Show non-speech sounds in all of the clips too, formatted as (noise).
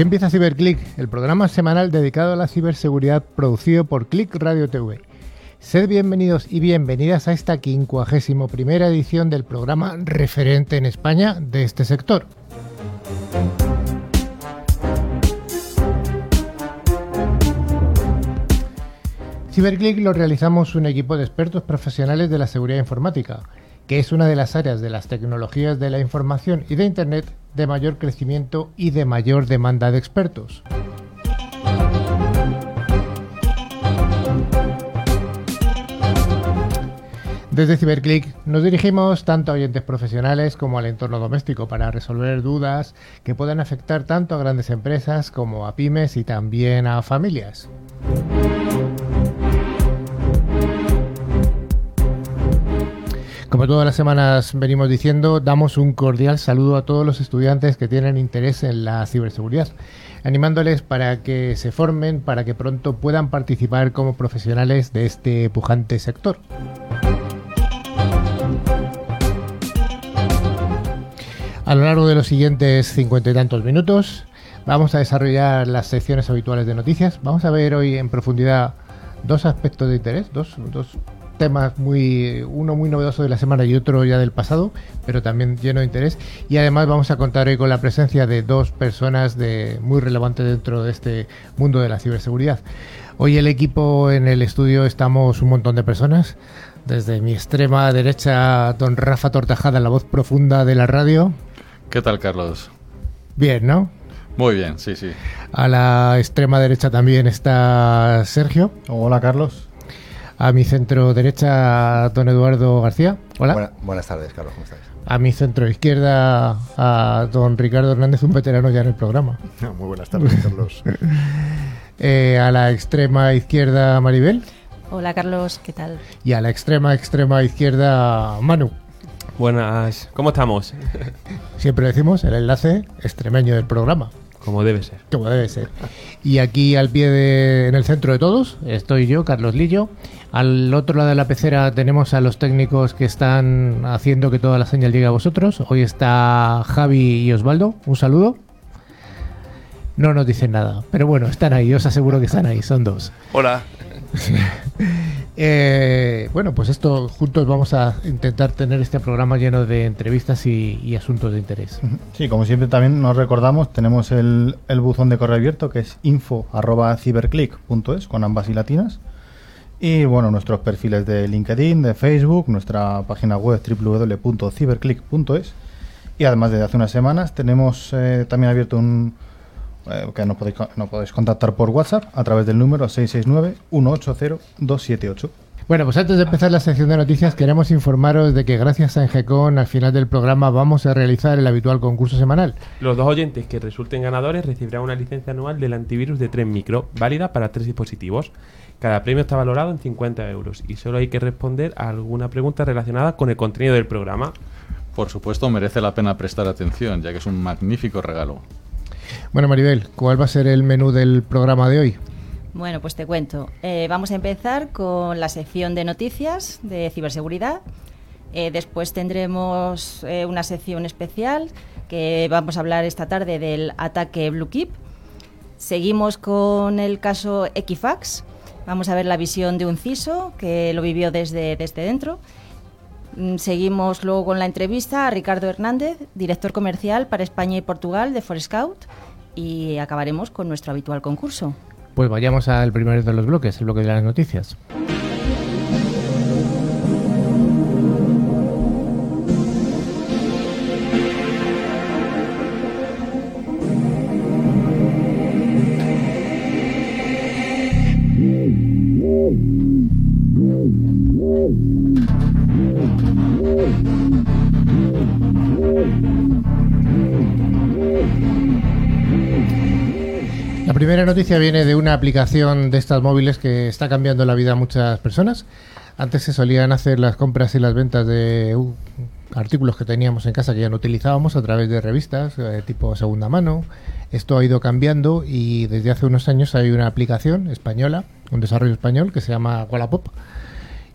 Aquí empieza CiberClick, el programa semanal dedicado a la ciberseguridad producido por Click Radio TV. Sed bienvenidos y bienvenidas a esta quincuagésimo primera edición del programa referente en España de este sector. CiberClick lo realizamos un equipo de expertos profesionales de la seguridad informática, que es una de las áreas de las tecnologías de la información y de Internet de mayor crecimiento y de mayor demanda de expertos. Desde CiberClick nos dirigimos tanto a oyentes profesionales como al entorno doméstico para resolver dudas que puedan afectar tanto a grandes empresas como a pymes y también a familias. Como todas las semanas venimos diciendo, damos un cordial saludo a todos los estudiantes que tienen interés en la ciberseguridad, animándoles para que se formen, para que pronto puedan participar como profesionales de este pujante sector. A lo largo de los siguientes cincuenta y tantos minutos vamos a desarrollar las secciones habituales de noticias. Vamos a ver hoy en profundidad dos aspectos de interés, dos, dos temas muy, uno muy novedoso de la semana y otro ya del pasado, pero también lleno de interés. Y además vamos a contar hoy con la presencia de dos personas de, muy relevantes dentro de este mundo de la ciberseguridad. Hoy el equipo en el estudio estamos un montón de personas. Desde mi extrema derecha, don Rafa Tortajada, la voz profunda de la radio. ¿Qué tal, Carlos? Bien, ¿no? Muy bien, sí, sí. A la extrema derecha también está Sergio. Hola, Carlos. A mi centro derecha, don Eduardo García. Hola. Buena- buenas tardes, Carlos, ¿cómo estáis? A mi centro izquierda, a don Ricardo Hernández, un veterano ya en el programa. (laughs) Muy buenas tardes, Carlos. (laughs) Eh, a la extrema izquierda, Maribel. Hola Carlos, ¿qué tal? Y a la extrema, extrema izquierda, Manu. Buenas, ¿cómo estamos? (laughs) Siempre decimos el enlace extremeño del programa. Como debe ser. Como debe ser. Y aquí al pie de, en el centro de todos, estoy yo, Carlos Lillo. Al otro lado de la pecera tenemos a los técnicos que están haciendo que toda la señal llegue a vosotros. Hoy está Javi y Osvaldo. Un saludo. No nos dicen nada, pero bueno, están ahí, os aseguro que están ahí, son dos. Hola. (laughs) Eh, bueno, pues esto juntos vamos a intentar tener este programa lleno de entrevistas y, y asuntos de interés. Sí, como siempre también nos recordamos, tenemos el, el buzón de correo abierto que es info.ciberclick.es con ambas y latinas. Y bueno, nuestros perfiles de LinkedIn, de Facebook, nuestra página web www.ciberclick.es. Y además desde hace unas semanas tenemos eh, también abierto un eh, que nos podéis, nos podéis contactar por WhatsApp a través del número 669-180-278. Bueno, pues antes de empezar la sección de noticias, queremos informaros de que gracias a Engecon, al final del programa vamos a realizar el habitual concurso semanal. Los dos oyentes que resulten ganadores recibirán una licencia anual del antivirus de 3 micro, válida para tres dispositivos. Cada premio está valorado en 50 euros y solo hay que responder a alguna pregunta relacionada con el contenido del programa. Por supuesto, merece la pena prestar atención, ya que es un magnífico regalo. Bueno, Maribel, ¿cuál va a ser el menú del programa de hoy? Bueno, pues te cuento. Eh, vamos a empezar con la sección de noticias de ciberseguridad. Eh, después tendremos eh, una sección especial que vamos a hablar esta tarde del ataque Blue Keep. Seguimos con el caso Equifax. Vamos a ver la visión de un CISO que lo vivió desde, desde dentro. Mm, Seguimos luego con la entrevista a Ricardo Hernández, director comercial para España y Portugal de Forescout. Y acabaremos con nuestro habitual concurso. Pues vayamos al primero de los bloques, el bloque de las noticias. Primera noticia viene de una aplicación de estas móviles que está cambiando la vida a muchas personas. Antes se solían hacer las compras y las ventas de uh, artículos que teníamos en casa que ya no utilizábamos a través de revistas eh, tipo segunda mano. Esto ha ido cambiando y desde hace unos años hay una aplicación española, un desarrollo español que se llama Wallapop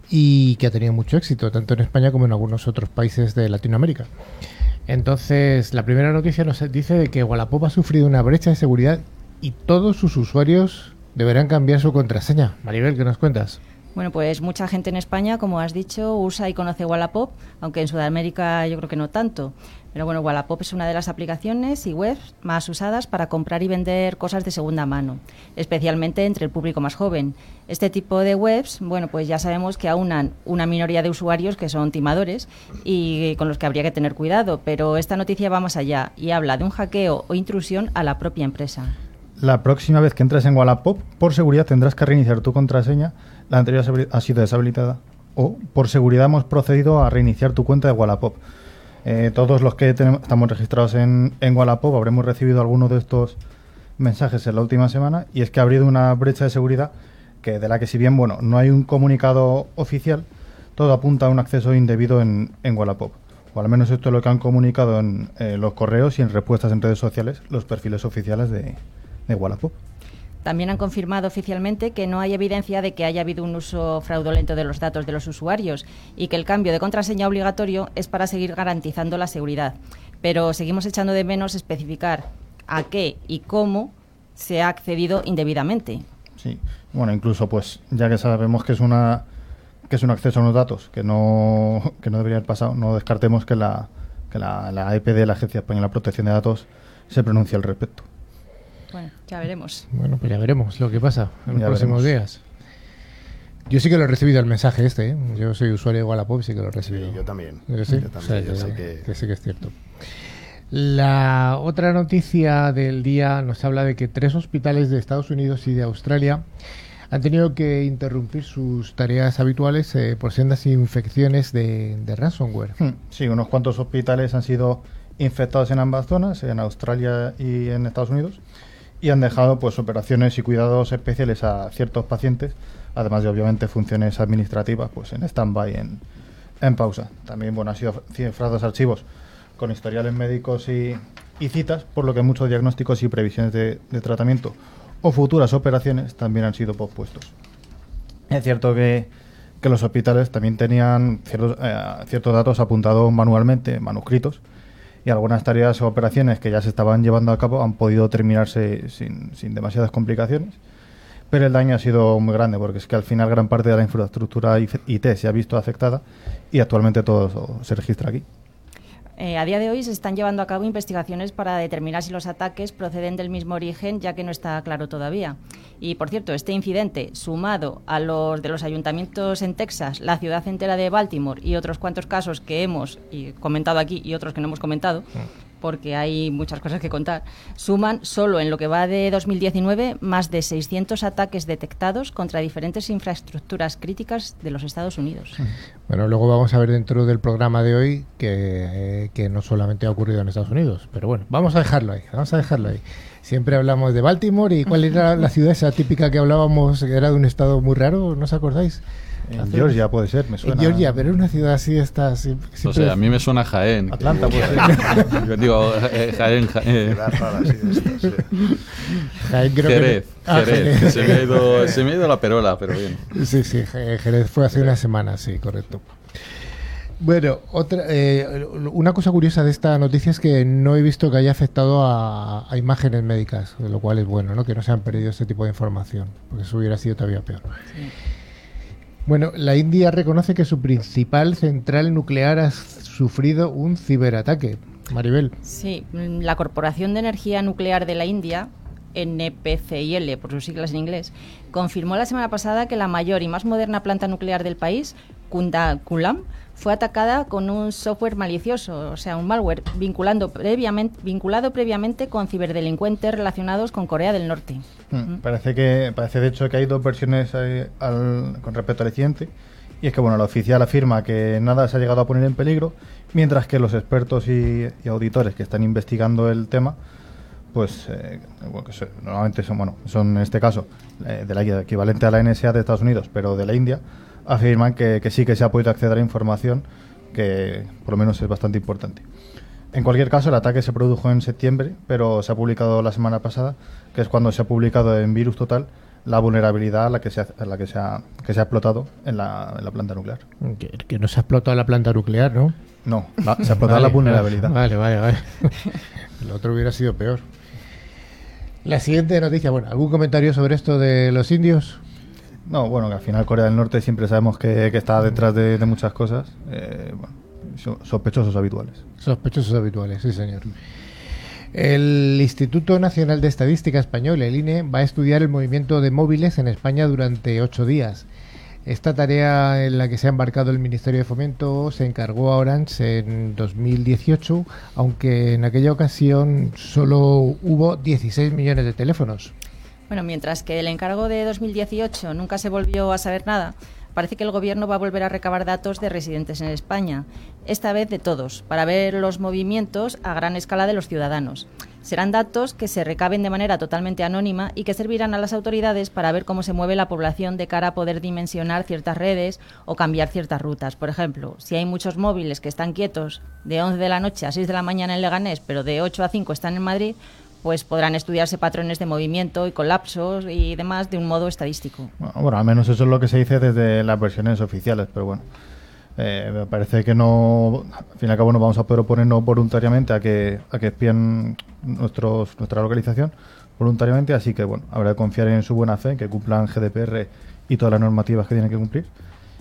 y que ha tenido mucho éxito tanto en España como en algunos otros países de Latinoamérica. Entonces, la primera noticia nos dice de que Wallapop ha sufrido una brecha de seguridad y todos sus usuarios deberán cambiar su contraseña. Maribel, ¿qué nos cuentas? Bueno, pues mucha gente en España, como has dicho, usa y conoce Wallapop, aunque en Sudamérica yo creo que no tanto. Pero bueno, Wallapop es una de las aplicaciones y webs más usadas para comprar y vender cosas de segunda mano, especialmente entre el público más joven. Este tipo de webs, bueno, pues ya sabemos que aunan una minoría de usuarios que son timadores y con los que habría que tener cuidado, pero esta noticia va más allá y habla de un hackeo o intrusión a la propia empresa. La próxima vez que entres en Wallapop, por seguridad tendrás que reiniciar tu contraseña, la anterior ha sido deshabilitada, o por seguridad hemos procedido a reiniciar tu cuenta de Wallapop. Eh, todos los que estamos registrados en, en Wallapop habremos recibido alguno de estos mensajes en la última semana y es que ha habido una brecha de seguridad que de la que si bien bueno no hay un comunicado oficial, todo apunta a un acceso indebido en, en Wallapop. O al menos esto es lo que han comunicado en eh, los correos y en respuestas en redes sociales los perfiles oficiales de, de Wallapop. También han confirmado oficialmente que no hay evidencia de que haya habido un uso fraudulento de los datos de los usuarios y que el cambio de contraseña obligatorio es para seguir garantizando la seguridad. Pero seguimos echando de menos especificar a qué y cómo se ha accedido indebidamente. Sí, bueno, incluso pues ya que sabemos que es una que es un acceso a unos datos que no, que no debería haber pasado, no descartemos que la, que la, la EPD, la Agencia Española de Protección de Datos, se pronuncie al respecto. Bueno, ya veremos. Bueno, pues ya veremos lo que pasa en los próximos días. Yo sí que lo he recibido el mensaje este, ¿eh? Yo soy usuario de Wallapop y sí que lo he recibido. Sí, yo también. Yo, sí? yo también. yo sé que... que sí que es cierto. La otra noticia del día nos habla de que tres hospitales de Estados Unidos y de Australia han tenido que interrumpir sus tareas habituales eh, por sendas infecciones de, de ransomware. Sí, unos cuantos hospitales han sido infectados en ambas zonas, en Australia y en Estados Unidos y han dejado pues operaciones y cuidados especiales a ciertos pacientes, además de obviamente funciones administrativas pues en stand-by, en, en, pausa. También bueno, han sido cifrados archivos con historiales médicos y, y, citas, por lo que muchos diagnósticos y previsiones de, de, tratamiento o futuras operaciones también han sido pospuestos. Es cierto que, que los hospitales también tenían ciertos, eh, ciertos datos apuntados manualmente, manuscritos, y algunas tareas o operaciones que ya se estaban llevando a cabo han podido terminarse sin, sin, demasiadas complicaciones. Pero el daño ha sido muy grande porque es que al final gran parte de la infraestructura IT se ha visto afectada y actualmente todo se registra aquí. Eh, a día de hoy se están llevando a cabo investigaciones para determinar si los ataques proceden del mismo origen, ya que no está claro todavía. Y por cierto, este incidente, sumado a los de los ayuntamientos en Texas, la ciudad entera de Baltimore y otros cuantos casos que hemos comentado aquí y otros que no hemos comentado, porque hay muchas cosas que contar, suman solo en lo que va de 2019 más de 600 ataques detectados contra diferentes infraestructuras críticas de los Estados Unidos. Bueno, luego vamos a ver dentro del programa de hoy que, eh, que no solamente ha ocurrido en Estados Unidos, pero bueno, vamos a dejarlo ahí, vamos a dejarlo ahí. Siempre hablamos de Baltimore y cuál era la (laughs) ciudad esa típica que hablábamos, que era de un estado muy raro, ¿no os acordáis? En Georgia puede ser, me suena. En Georgia, pero es una ciudad así está. Siempre, o sea, a mí me suena Jaén. Atlanta puede ser. Yo (laughs) digo eh, Jaén, Jaén. Jaén creo Jerez, que... ah, Jerez. Jerez. Se, me ha ido, se me ha ido la perola, pero bien. Sí, sí, Jerez fue hace una semana, sí, correcto. Bueno, otra, eh, una cosa curiosa de esta noticia es que no he visto que haya afectado a, a, imágenes médicas, lo cual es bueno, ¿no? que no se han perdido este tipo de información, porque eso hubiera sido todavía peor. Sí. Bueno, la India reconoce que su principal central nuclear ha sufrido un ciberataque. Maribel. Sí, la Corporación de Energía Nuclear de la India, NPCIL por sus siglas en inglés, confirmó la semana pasada que la mayor y más moderna planta nuclear del país, Kundakulam, fue atacada con un software malicioso, o sea, un malware, vinculando previamente, vinculado previamente con ciberdelincuentes relacionados con Corea del Norte. Mm, parece que parece de hecho que hay dos versiones eh, al, con respecto al incidente. Y es que bueno, la oficial afirma que nada se ha llegado a poner en peligro, mientras que los expertos y, y auditores que están investigando el tema, pues eh, bueno, que son, normalmente son, bueno, son en este caso eh, de la equivalente a la NSA de Estados Unidos, pero de la India, afirman que, que, sí que se ha podido acceder a información que por lo menos es bastante importante. En cualquier caso, el ataque se produjo en septiembre, pero se ha publicado la semana pasada, que es cuando se ha publicado en Virus Total la vulnerabilidad a la que se ha, a la que se ha, que se ha explotado en la, en la planta nuclear. Que, que no se ha explotado la planta nuclear, ¿no? No, la- se ha explotado la vulnerabilidad. Vale, vale, vale. (laughs) El otro hubiera sido peor. La siguiente noticia, bueno, ¿algún comentario sobre esto de los indios? No, bueno, que al final Corea del Norte siempre sabemos que, que está detrás de, de muchas cosas. eh, bueno, so- sospechosos habituales. Sospechosos habituales, sí, señor. El Instituto Nacional de Estadística Español, el INE, va a estudiar el movimiento de móviles en España durante ocho días. Esta tarea en la que se ha embarcado el Ministerio de Fomento se encargó a Orange en 2018, aunque en aquella ocasión solo hubo 16 millones de teléfonos. Bueno, mientras que el encargo de 2018 nunca se volvió a saber nada, parece que el Gobierno va a volver a recabar datos de residentes en España, esta vez de todos, para ver los movimientos a gran escala de los ciudadanos. Serán datos que se recaben de manera totalmente anónima y que servirán a las autoridades para ver cómo se mueve la población de cara a poder dimensionar ciertas redes o cambiar ciertas rutas. Por ejemplo, si hay muchos móviles que están quietos de 11 de la noche a 6 de la mañana en Leganés, pero de 8 a 5 están en Madrid, pues podrán estudiarse patrones de movimiento y colapsos y demás de un modo estadístico. Bueno, al menos eso es lo que se dice desde las versiones oficiales, pero bueno. eh, me parece que no, al fin y al cabo no vamos a poder oponernos voluntariamente a que, a que espíen nuestros, nuestra localización voluntariamente, así que bueno, habrá que confiar en su buena fe, que cumplan GDPR y todas las normativas que tienen que cumplir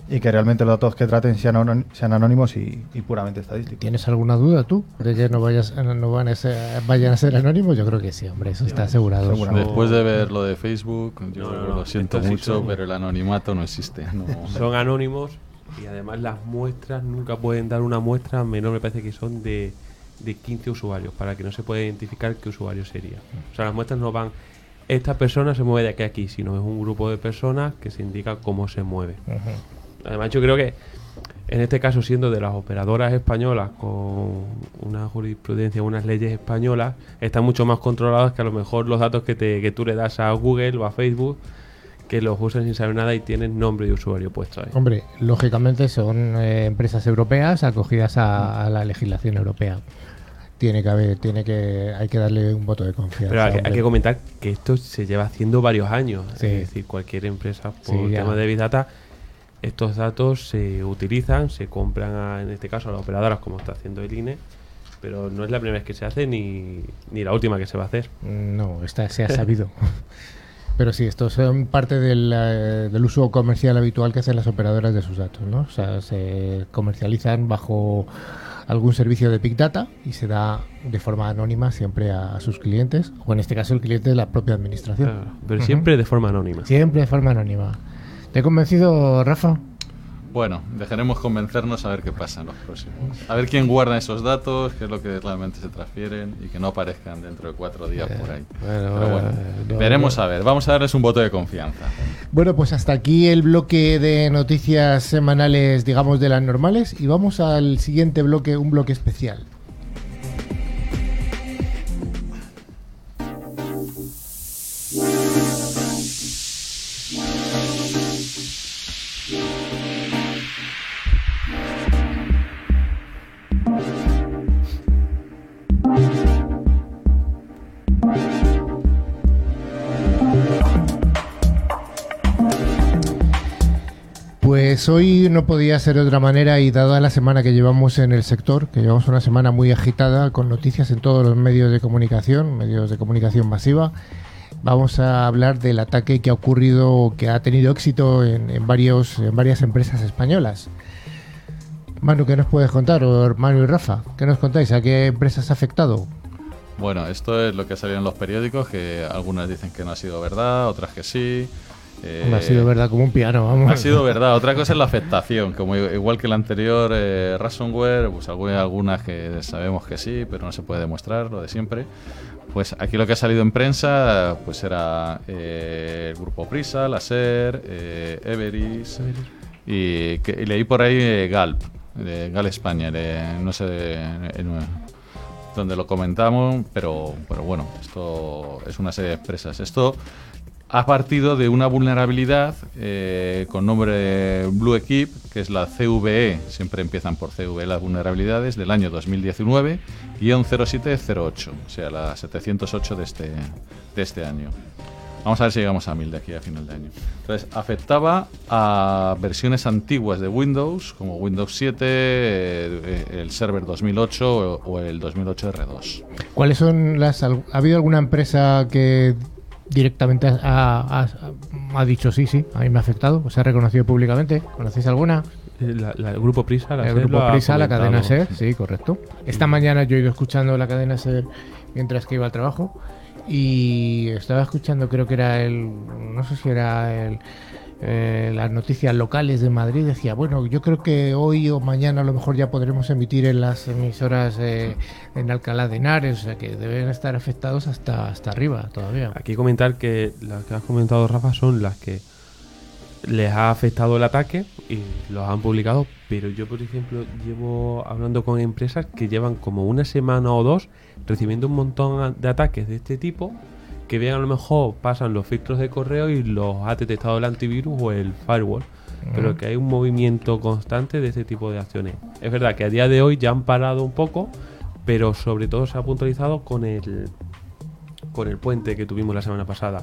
y que realmente los datos que traten sean, anón- sean anónimos y, y puramente estadísticos. ¿Tienes alguna duda tú de que no vayas, no van a ser, vayan a ser anónimos? Yo creo que sí, hombre, eso está asegurado. Después de ver lo de Facebook, yo No, no, no, lo siento mucho, pero el anonimato no existe. (laughs) no. Son anónimos y además las muestras nunca pueden dar una muestra menor, me parece que son de, de 15 usuarios, para que no se pueda identificar qué usuario sería. O sea, las muestras no van, esta persona se mueve de aquí a aquí, sino es un grupo de personas que se indica cómo se mueve. Además, yo creo que en este caso, siendo de las operadoras españolas con una jurisprudencia, unas leyes españolas, están mucho más controladas que a lo mejor los datos que, te, que tú le das a Google o a Facebook, que los usan sin saber nada y tienen nombre de usuario puesto ahí. Hombre, lógicamente son eh, empresas europeas acogidas a, a la legislación europea. Tiene que haber, tiene que, hay que darle un voto de confianza. Pero hay, que- hay hombre. que comentar que esto se lleva haciendo varios años. Sí. Es decir, cualquier empresa por Sí, tema de Big Data, estos datos se utilizan, se compran a- en este caso a las operadoras como está haciendo el INE, pero no es la primera vez que se hace ni, ni la última que se va a hacer. No, esta se ha sabido. (laughs) Pero sí, estos son parte del, eh, del uso comercial habitual que hacen las operadoras de sus datos, ¿no? O sea, se comercializan bajo algún servicio de Big Data y se da de forma anónima siempre a, a sus clientes, o en este caso el cliente de la propia administración. Claro, pero siempre de forma anónima. Siempre de forma anónima. ¿Te he convencido, Rafa? Bueno, dejaremos convencernos a ver qué pasa en los próximos. A ver quién guarda esos datos, qué es lo que realmente se transfieren y que no aparezcan dentro de cuatro días por ahí. bueno, Pero bueno, no, veremos no. a ver. Vamos a darles un voto de confianza. Bueno, pues hasta aquí el bloque de noticias semanales, digamos, de las normales, y vamos al siguiente bloque, un bloque especial. Pues hoy no podía ser de otra manera y dada la semana que llevamos en el sector, que llevamos una semana muy agitada con noticias en todos los medios de comunicación, medios de comunicación masiva, vamos a hablar del ataque que ha ocurrido, que ha tenido éxito en, varios, en varias empresas españolas. Manu, ¿qué nos puedes contar? O Manu y Rafa, ¿qué nos contáis? ¿A qué empresas ha afectado? Bueno, esto es lo que ha salido en los periódicos, que algunas dicen que no ha sido verdad, otras que sí. Eh, ha sido verdad como un piano, vamos. Ha sido verdad. Otra cosa es la afectación, como igual que el anterior eh, ransomware, pues algu- algunas que sabemos que sí, pero no se puede demostrar, lo de siempre. Pues aquí lo que ha salido en prensa, pues era eh, el grupo Prisa, la SER, eh, Everis, y, que- y leí por ahí eh, Galp, de Gal España, de- no sé en- donde lo comentamos, pero, pero bueno, esto es una serie de empresas. Esto ha partido de una vulnerabilidad eh, con nombre Blue Equip, que es la CVE, siempre empiezan por CVE las vulnerabilidades, del año 2019, guion 0708, o sea, la 708 de este, de este año. Vamos a ver si llegamos a 1000 de aquí a final de año. Entonces, afectaba a versiones antiguas de Windows, como Windows 7, eh, el Server 2008 o, el 2008 R2. ¿Cuáles son las... ¿Ha habido alguna empresa que directamente ha, ha- ha dicho sí, sí, a mí me ha afectado? ¿O se ha reconocido públicamente? ¿Conocéis alguna? Eh, la- la- el grupo Prisa, la el grupo Prisa, la cadena. SER, sí, correcto. Esta mañana yo he ido escuchando la cadena SER mientras que iba al trabajo y estaba escuchando, creo que era el, no sé si era el, eh, las noticias locales de Madrid. Decía, bueno, yo creo que hoy o mañana a lo mejor ya podremos emitir en las emisoras eh, en Alcalá de Henares, o sea que deben estar afectados hasta, hasta arriba todavía. Aquí comentar que las que has comentado, Rafa, son las que les ha afectado el ataque y los han publicado, pero yo, por ejemplo, llevo hablando con empresas que llevan como una semana o dos recibiendo un montón de ataques de este tipo, que bien a lo mejor pasan los filtros de correo y los ha detectado el antivirus o el firewall, pero que hay un movimiento constante de este tipo de acciones. Es verdad que a día de hoy ya han parado un poco, pero sobre todo se ha puntualizado con el con el puente que tuvimos la semana pasada.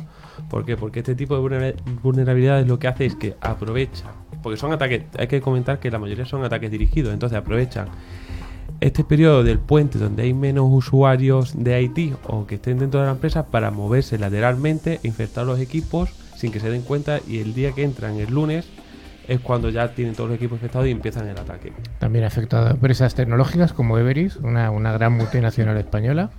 ¿Por qué? Porque este tipo de vulnera- vulnerabilidades lo que hace es que aprovecha, porque son ataques, hay que comentar que la mayoría son ataques dirigidos, entonces aprovechan este periodo del puente donde hay menos usuarios de IT o que estén dentro de la empresa para moverse lateralmente, infectar los equipos sin que se den cuenta y el día que entran el lunes es cuando ya tienen todos los equipos infectados y empiezan el ataque. También ha afectado a empresas tecnológicas como Everis, una, gran multinacional española.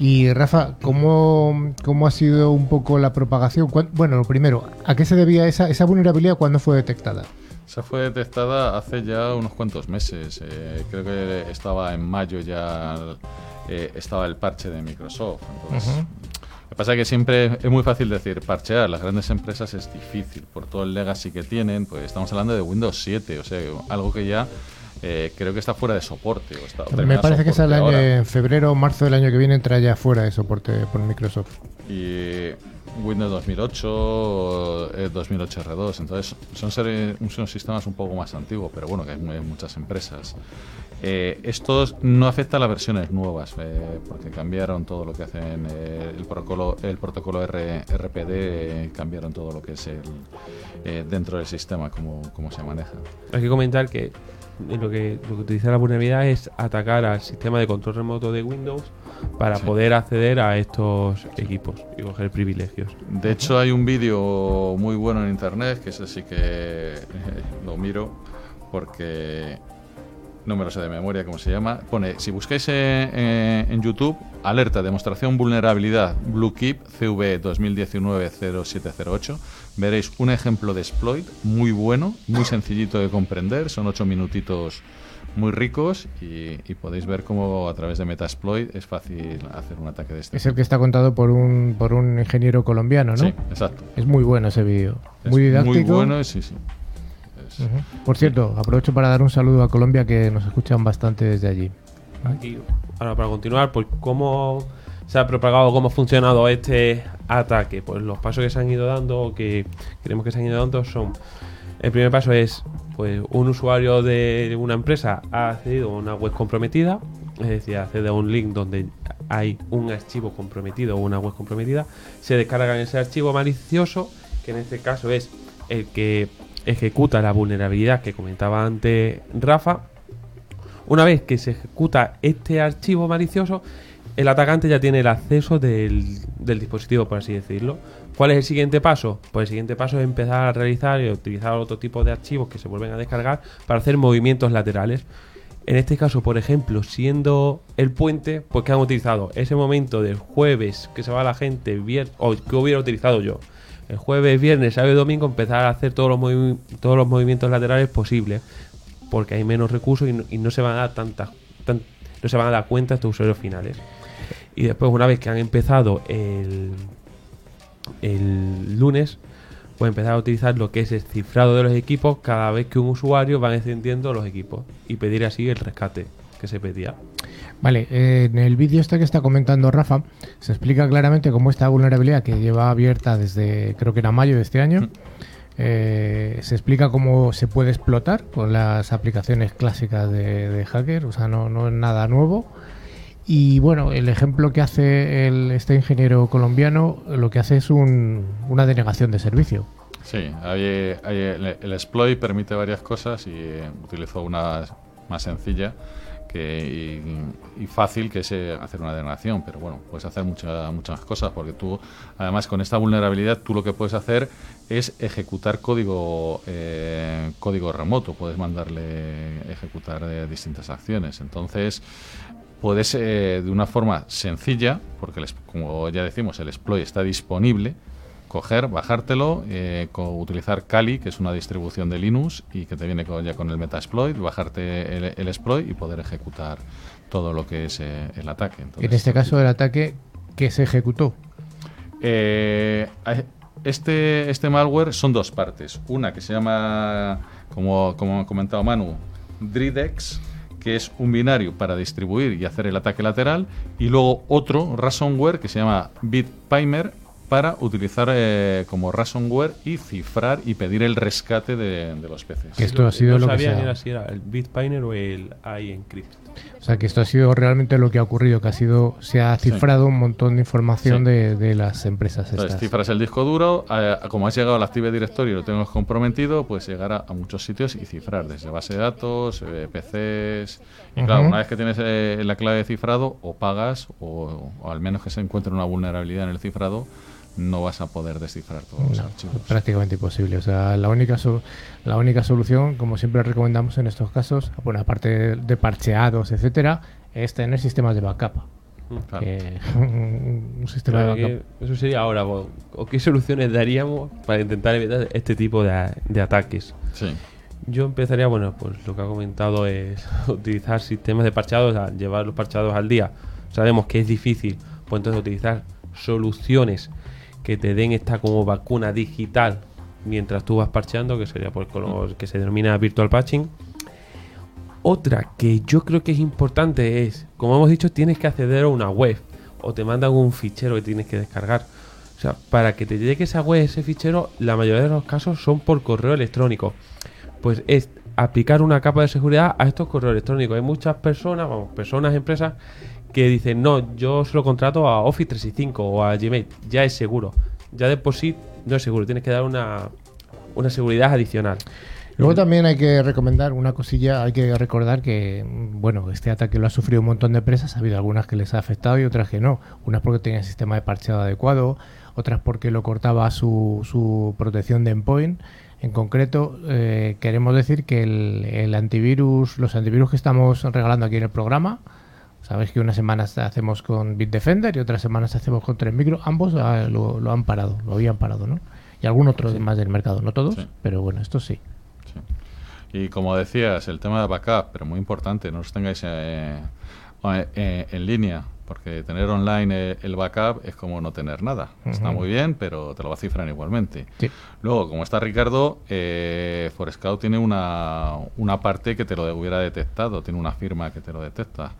Y Rafa, ¿cómo, cómo ha sido un poco la propagación? ¿Cuán- Bueno, lo primero, ¿a qué se debía esa, esa vulnerabilidad cuando fue detectada? Esa fue detectada hace ya unos cuantos meses. eh, creo que estaba en mayo ya eh, estaba el parche de Microsoft. Entonces. Lo que pasa es que siempre es muy fácil decir parchear. Las grandes empresas es difícil por todo el legacy que tienen. Pues estamos hablando de Windows 7, o sea, algo que ya eh, creo que está fuera de soporte. O está, o Me parece que es el año, en febrero o marzo del año que viene entra ya fuera de soporte por Microsoft. y Windows 2008, eh, 2008 R2. Entonces, son, serie- son sistemas un poco más antiguos, pero bueno, que hay mu- muchas empresas. Eh, estos no afectan a las versiones nuevas, eh, porque cambiaron todo lo que hacen eh, el protocolo, el protocolo R- RPD, cambiaron todo lo que es el, eh, dentro del sistema, cómo, cómo se maneja. Hay que comentar que lo que, lo que utiliza la vulnerabilidad es atacar al sistema de control remoto de Windows para Sí. poder acceder a estos equipos y coger privilegios. De hecho, hay un vídeo muy bueno en internet, que ese sí que eh, lo miro, porque no me lo sé de memoria cómo se llama. Pone, si buscáis eh, en YouTube, alerta, demostración vulnerabilidad, Bluekeep CV 2019-0708, veréis un ejemplo de exploit muy bueno, muy (laughs) sencillito de comprender, son ocho minutitos muy ricos y, y podéis ver cómo a través de Metasploit es fácil hacer un ataque de este. Es el que está contado por un, por un ingeniero colombiano, ¿no? Sí, exacto. Es muy bueno ese vídeo. Es Muy didáctico. Muy bueno, sí, sí. Es-. Por cierto, aprovecho para dar un saludo a Colombia que nos escuchan bastante desde allí. Aquí, ahora para continuar, pues cómo se ha propagado, cómo ha funcionado este ataque. Pues los pasos que se han ido dando, que creemos que se han ido dando, son. El primer paso es, pues, un usuario de una empresa ha accedido a una web comprometida, es decir, accede a un link donde hay un archivo comprometido o una web comprometida, se descarga ese archivo malicioso, que en este caso es el que ejecuta la vulnerabilidad que comentaba antes Rafa, una vez que se ejecuta este archivo malicioso, el atacante ya tiene el acceso del, del dispositivo, por así decirlo. ¿Cuál es el siguiente paso? Pues el siguiente paso es empezar a realizar y utilizar otro tipo de archivos que se vuelven a descargar para hacer movimientos laterales. En este caso, por ejemplo, siendo el puente, pues que han utilizado ese momento del jueves que se va la gente, o que hubiera utilizado yo. El jueves, viernes, sábado y domingo empezar a hacer todos los, movimientos laterales posibles porque hay menos recursos y no, se van a dar tantas tan- no se van a dar cuenta estos usuarios finales y después una vez que han empezado el el lunes pues empezar a utilizar lo que es el cifrado de los equipos cada vez que un usuario va encendiendo los equipos y pedir así el rescate que se pedía Vale, eh, en el vídeo este que está comentando Rafa, se explica claramente cómo esta vulnerabilidad que lleva abierta desde creo que era mayo de este año, eh, se explica cómo se puede explotar con las aplicaciones clásicas de, de hacker, o sea, no, no es nada nuevo. Y bueno, el ejemplo que hace el, este ingeniero colombiano, lo que hace es un- una denegación de servicio. Sí, el, exploit permite varias cosas y eh, utilizo una más sencilla que, y, y fácil que es eh, hacer una denegación, pero bueno, puedes hacer mucha- muchas cosas porque tú, además con esta vulnerabilidad, tú lo que puedes hacer es ejecutar código eh, código remoto, puedes mandarle ejecutar eh, distintas acciones. Entonces, puedes eh, de una forma sencilla, porque el como ya decimos, el exploit está disponible, coger, bajártelo, eh, utilizar Kali, que es una distribución de Linux y que te viene con- ya con el Metasploit, bajarte el, el exploit y poder ejecutar todo lo que es eh, el ataque. Entonces, En este caso, el ataque que se ejecutó. eh, este, este malware son dos partes. Una que se llama, como, como ha comentado Manu, Dridex, que es un binario para distribuir y hacer el ataque lateral. Y luego otro, ransomware, que se llama BitPimer, para utilizar eh, como ransomware y cifrar y pedir el rescate de, de los peces. Que esto ha sido no lo que sabía se ni ha- era si era el Bitpiner o el iEncrypt. O sea, que esto ha sido realmente lo que ha ocurrido, que ha sido, se ha cifrado un montón de información Sí. de, de las empresas Entonces, estas. cifras el disco duro, eh, como has llegado al Active Directory y lo tengo comprometido, pues llegar a, a muchos sitios y cifrar, desde base de datos, eh, PCs. Y claro, una vez que tienes eh, la clave de cifrado, o pagas, o, o al menos que se encuentre una vulnerabilidad en el cifrado, no vas a poder descifrar todos los archivos. prácticamente imposible. O sea, la única, so- la única solución, como siempre recomendamos en estos casos, bueno, aparte de, parcheados, etcétera, es tener sistemas de backup. Claro. Que- (laughs) un sistema Claro, de backup. que eso sería ahora. ¿O o qué soluciones daríamos para intentar evitar este tipo de, de ataques? Sí. Yo empezaría, bueno, pues lo que ha comentado es (laughs) utilizar sistemas de parchados, o sea, llevar los parchados al día. Sabemos que es difícil, pues entonces utilizar soluciones que te den esta como vacuna digital mientras tú vas parcheando, que sería pues con lo que se denomina virtual patching. Otra que yo creo que es importante es, como hemos dicho, tienes que acceder a una web o te mandan un fichero que tienes que descargar. O sea, para que te llegue esa web, ese fichero, la mayoría de los casos son por correo electrónico. Pues es aplicar una capa de seguridad a estos correos electrónicos. Hay muchas personas, vamos, personas, empresas que dicen, no, yo se lo contrato a Office 365 o a Gmail. Ya es seguro. Ya de por sí no es seguro. Tienes que dar una, una seguridad adicional. Luego también hay que recomendar una cosilla, hay que recordar que, bueno, este ataque lo ha sufrido un montón de empresas, ha habido algunas que les ha afectado y otras que no. Unas porque tenían sistema de parcheado adecuado, otras porque lo cortaba su, su protección de endpoint. En concreto, eh, queremos decir que el, el antivirus, los antivirus que estamos regalando aquí en el programa, sabéis que unas semanas hacemos con Bitdefender y otras semanas hacemos con 3Micro, ambos ah, lo, lo han parado, lo habían parado, ¿no? Y algún otro más del mercado, no todos, Sí. pero bueno, estos sí. Sí. Y como decías, el tema de backup, pero muy importante, no os tengáis eh, eh, en línea, porque tener online eh, el backup es como no tener nada. Está muy bien, pero te lo va a cifrar igualmente. Sí. Luego, como está Ricardo, eh, Forescout tiene una, una parte que te lo hubiera detectado, tiene una firma que te lo detecta.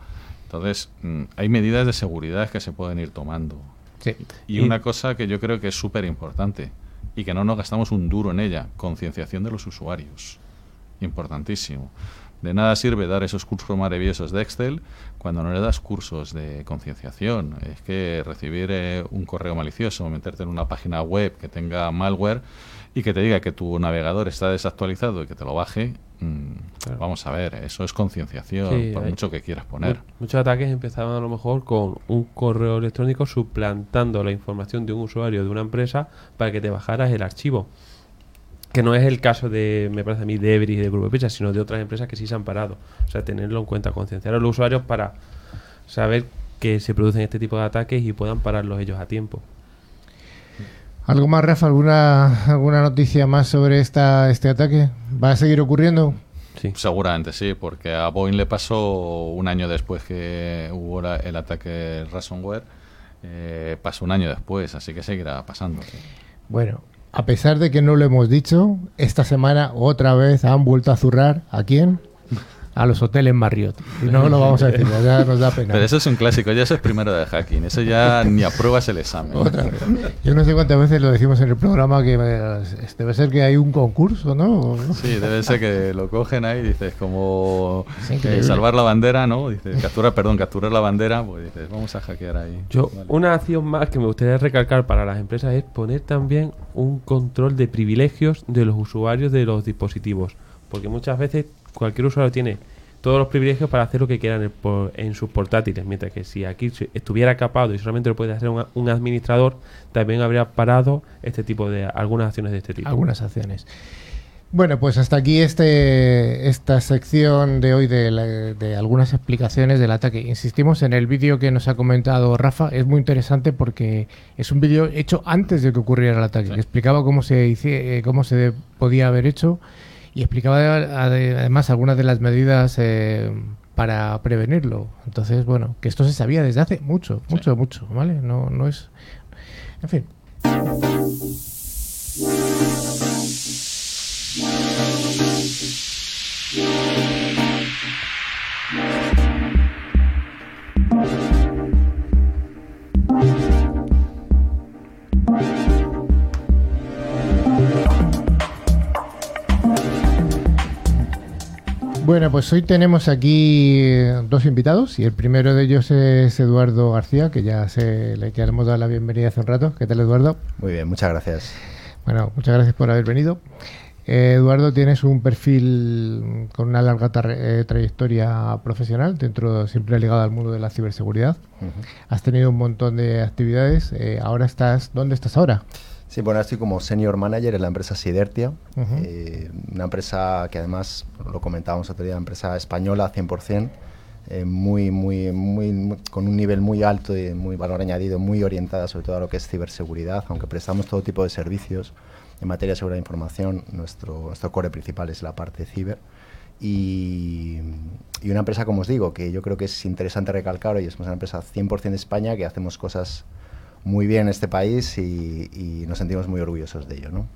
Entonces, mm, hay medidas de seguridad que se pueden ir tomando. Sí. Y, Y- una cosa que yo creo que es súper importante y que no nos gastamos un duro en ella, concienciación de los usuarios. Importantísimo. De nada sirve dar esos cursos maravillosos de Excel cuando no le das cursos de concienciación. Es que recibir eh, un correo malicioso, meterte en una página web que tenga malware y que te diga que tu navegador está desactualizado y que te lo baje, mm, Claro. vamos a ver, eso es concienciación, Sí, por hay- mucho que quieras poner. Mu- Muchos ataques empezaban a lo mejor con un correo electrónico suplantando la información de un usuario de una empresa para que te bajaras el archivo. Que no es el caso de, me parece a mí, de Every y de Grupo Pizza, sino de otras empresas que sí se han parado. O sea, tenerlo en cuenta, concienciar a los usuarios para saber que se producen este tipo de ataques y puedan pararlos ellos a tiempo. ¿Algo más, Rafa? ¿Alguna, alguna noticia más sobre esta, este ataque? ¿Va a seguir ocurriendo? Sí. Seguramente sí, porque a Boeing le pasó un año después que hubo la- el ataque ransomware, eh, pasó un año después, así que seguirá pasando. sí. Bueno, a pesar de que no lo hemos dicho, esta semana otra vez han vuelto a zurrar. ¿A quién? A los hoteles Marriott. Y no lo vamos a decir, ya nos da pena. Pero eso es un clásico, ya eso es primero de hacking, eso ya ni apruebas el examen. Otra vez. Yo no sé cuántas veces lo decimos en el programa que eh, debe ser que hay un concurso, ¿no? Sí, debe ser que lo cogen ahí, dices, como eh, salvar la bandera, ¿no? Dices, capturar, perdón, capturar la bandera, pues dices, vamos a hackear ahí. Yo, Vale. una acción más que me gustaría recalcar para las empresas es poner también un control de privilegios de los usuarios de los dispositivos. Porque muchas veces cualquier usuario tiene todos los privilegios para hacer lo que quieran en, por- en sus portátiles. Mientras que si aquí estuviera capado y solamente lo puede hacer un, un administrador, también habría parado este tipo de algunas acciones de este tipo. Algunas acciones. Bueno, pues hasta aquí este esta sección de hoy de, la- de algunas explicaciones del ataque. Insistimos en el vídeo que nos ha comentado Rafa, es muy interesante porque es un vídeo hecho antes de que ocurriera el ataque, que explicaba cómo se eh, cómo se podía haber hecho y explicaba ade- además algunas de las medidas eh, para prevenirlo. Entonces, bueno, que esto se sabía desde hace mucho, mucho, mucho, ¿vale? No, no es... En fin. Bueno, pues hoy tenemos aquí eh, dos invitados y el primero de ellos es Eduardo García, que ya se le ya le hemos dado la bienvenida hace un rato. ¿Qué tal, Eduardo? Muy bien, muchas gracias. Bueno, muchas gracias por haber venido. Eh, Eduardo, tienes un perfil con una larga eh, trayectoria profesional, dentro siempre ligado al mundo de la ciberseguridad. Has tenido un montón de actividades. eh, ahora estás, ¿dónde estás ahora? Sí, bueno, estoy como senior manager en la empresa Sidertia, eh, una empresa que además, lo comentábamos otro día, una empresa española 100%, eh, muy, muy, muy, muy- con un nivel muy alto y muy valor añadido, muy orientada sobre todo a lo que es ciberseguridad, aunque prestamos todo tipo de servicios en materia de seguridad de información, nuestro, nuestro core principal es la parte ciber. Y, y una empresa, como os digo, que yo creo que es interesante recalcar, hoy es una empresa 100% de España, que hacemos cosas muy bien en este país y, y nos sentimos muy orgullosos de ello, ¿no?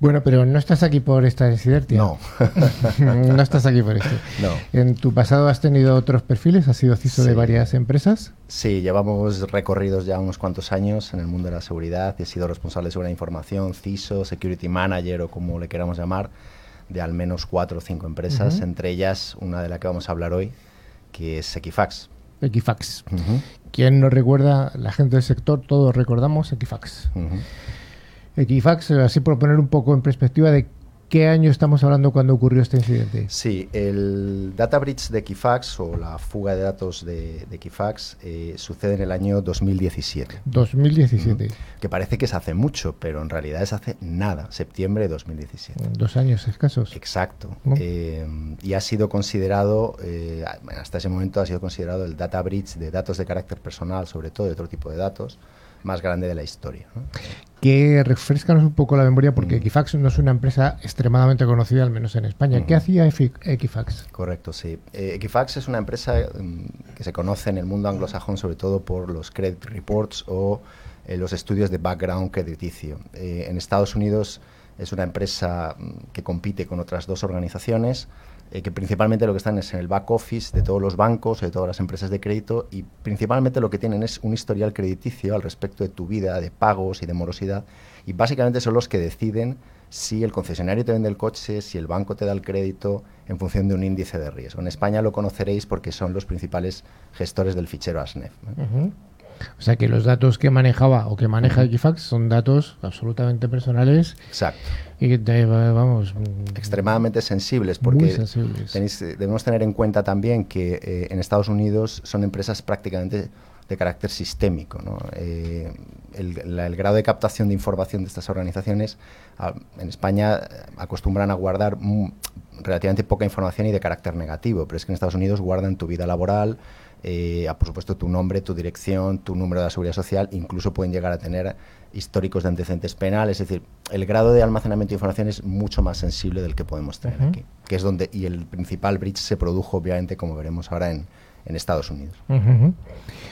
Bueno, pero no estás aquí por esta incidencia. No. (laughs) no estás aquí por esto. No. En tu pasado has tenido otros perfiles, has sido CISO de Sí. varias empresas. Sí, llevamos recorridos ya unos cuantos años en el mundo de la seguridad he sido responsable de seguridad de información, CISO, Security Manager o como le queramos llamar, de al menos cuatro o cinco empresas, entre ellas una de la que vamos a hablar hoy, que es Equifax. Equifax. Ujú, ¿Quién no recuerda? La gente del sector, todos recordamos Equifax. Equifax, así por poner un poco en perspectiva de qué año estamos hablando cuando ocurrió este incidente. Sí, el data breach de Equifax o la fuga de datos de, de Equifax eh, sucede en el año 2017. 2017. que parece que es hace mucho, pero en realidad es hace nada, septiembre de 2017. Dos años escasos. Exacto. ¿No? Eh, y ha sido considerado, eh, hasta ese momento ha sido considerado el data breach de datos de carácter personal, sobre todo de otro tipo de datos, más grande de la historia. ¿no? Que refrescanos un poco la memoria porque Mm. Equifax no es una empresa extremadamente conocida, al menos en España. ¿Qué Ujú. hacía Equifax? Correcto, sí. Eh, Equifax es una empresa mm, que se conoce en el mundo anglosajón sobre todo por los credit reports o eh, los estudios de background crediticio. Eh, en Estados Unidos es una empresa mm, que compite con otras dos organizaciones eh, que principalmente lo que están es en el back office de todos los bancos, de todas las empresas de crédito y principalmente lo que tienen es un historial crediticio al respecto de tu vida, de pagos y de morosidad y básicamente son los que deciden si el concesionario te vende el coche, si el banco te da el crédito en función de un índice de riesgo. En España lo conoceréis porque son los principales gestores del fichero ASNEF. O sea que los datos que manejaba o que maneja Equifax son datos absolutamente personales Exacto. y que te- vamos mm, Extremadamente sensibles porque sensibles. tenéis- eh, debemos tener en cuenta también que eh, en Estados Unidos son empresas prácticamente de carácter sistémico. ¿no? Eh, el, la- el grado de captación de información de estas organizaciones ah, en España acostumbran a guardar mm, relativamente poca información y de carácter negativo, pero es que en Estados Unidos guardan tu vida laboral, eh, a, por supuesto tu nombre, tu dirección, tu número de la seguridad social, incluso pueden llegar a tener históricos de antecedentes penales, es decir, el grado de almacenamiento de información es mucho más sensible del que podemos tener aquí, que es donde, y el principal breach se produjo obviamente, como veremos ahora, en, en Estados Unidos.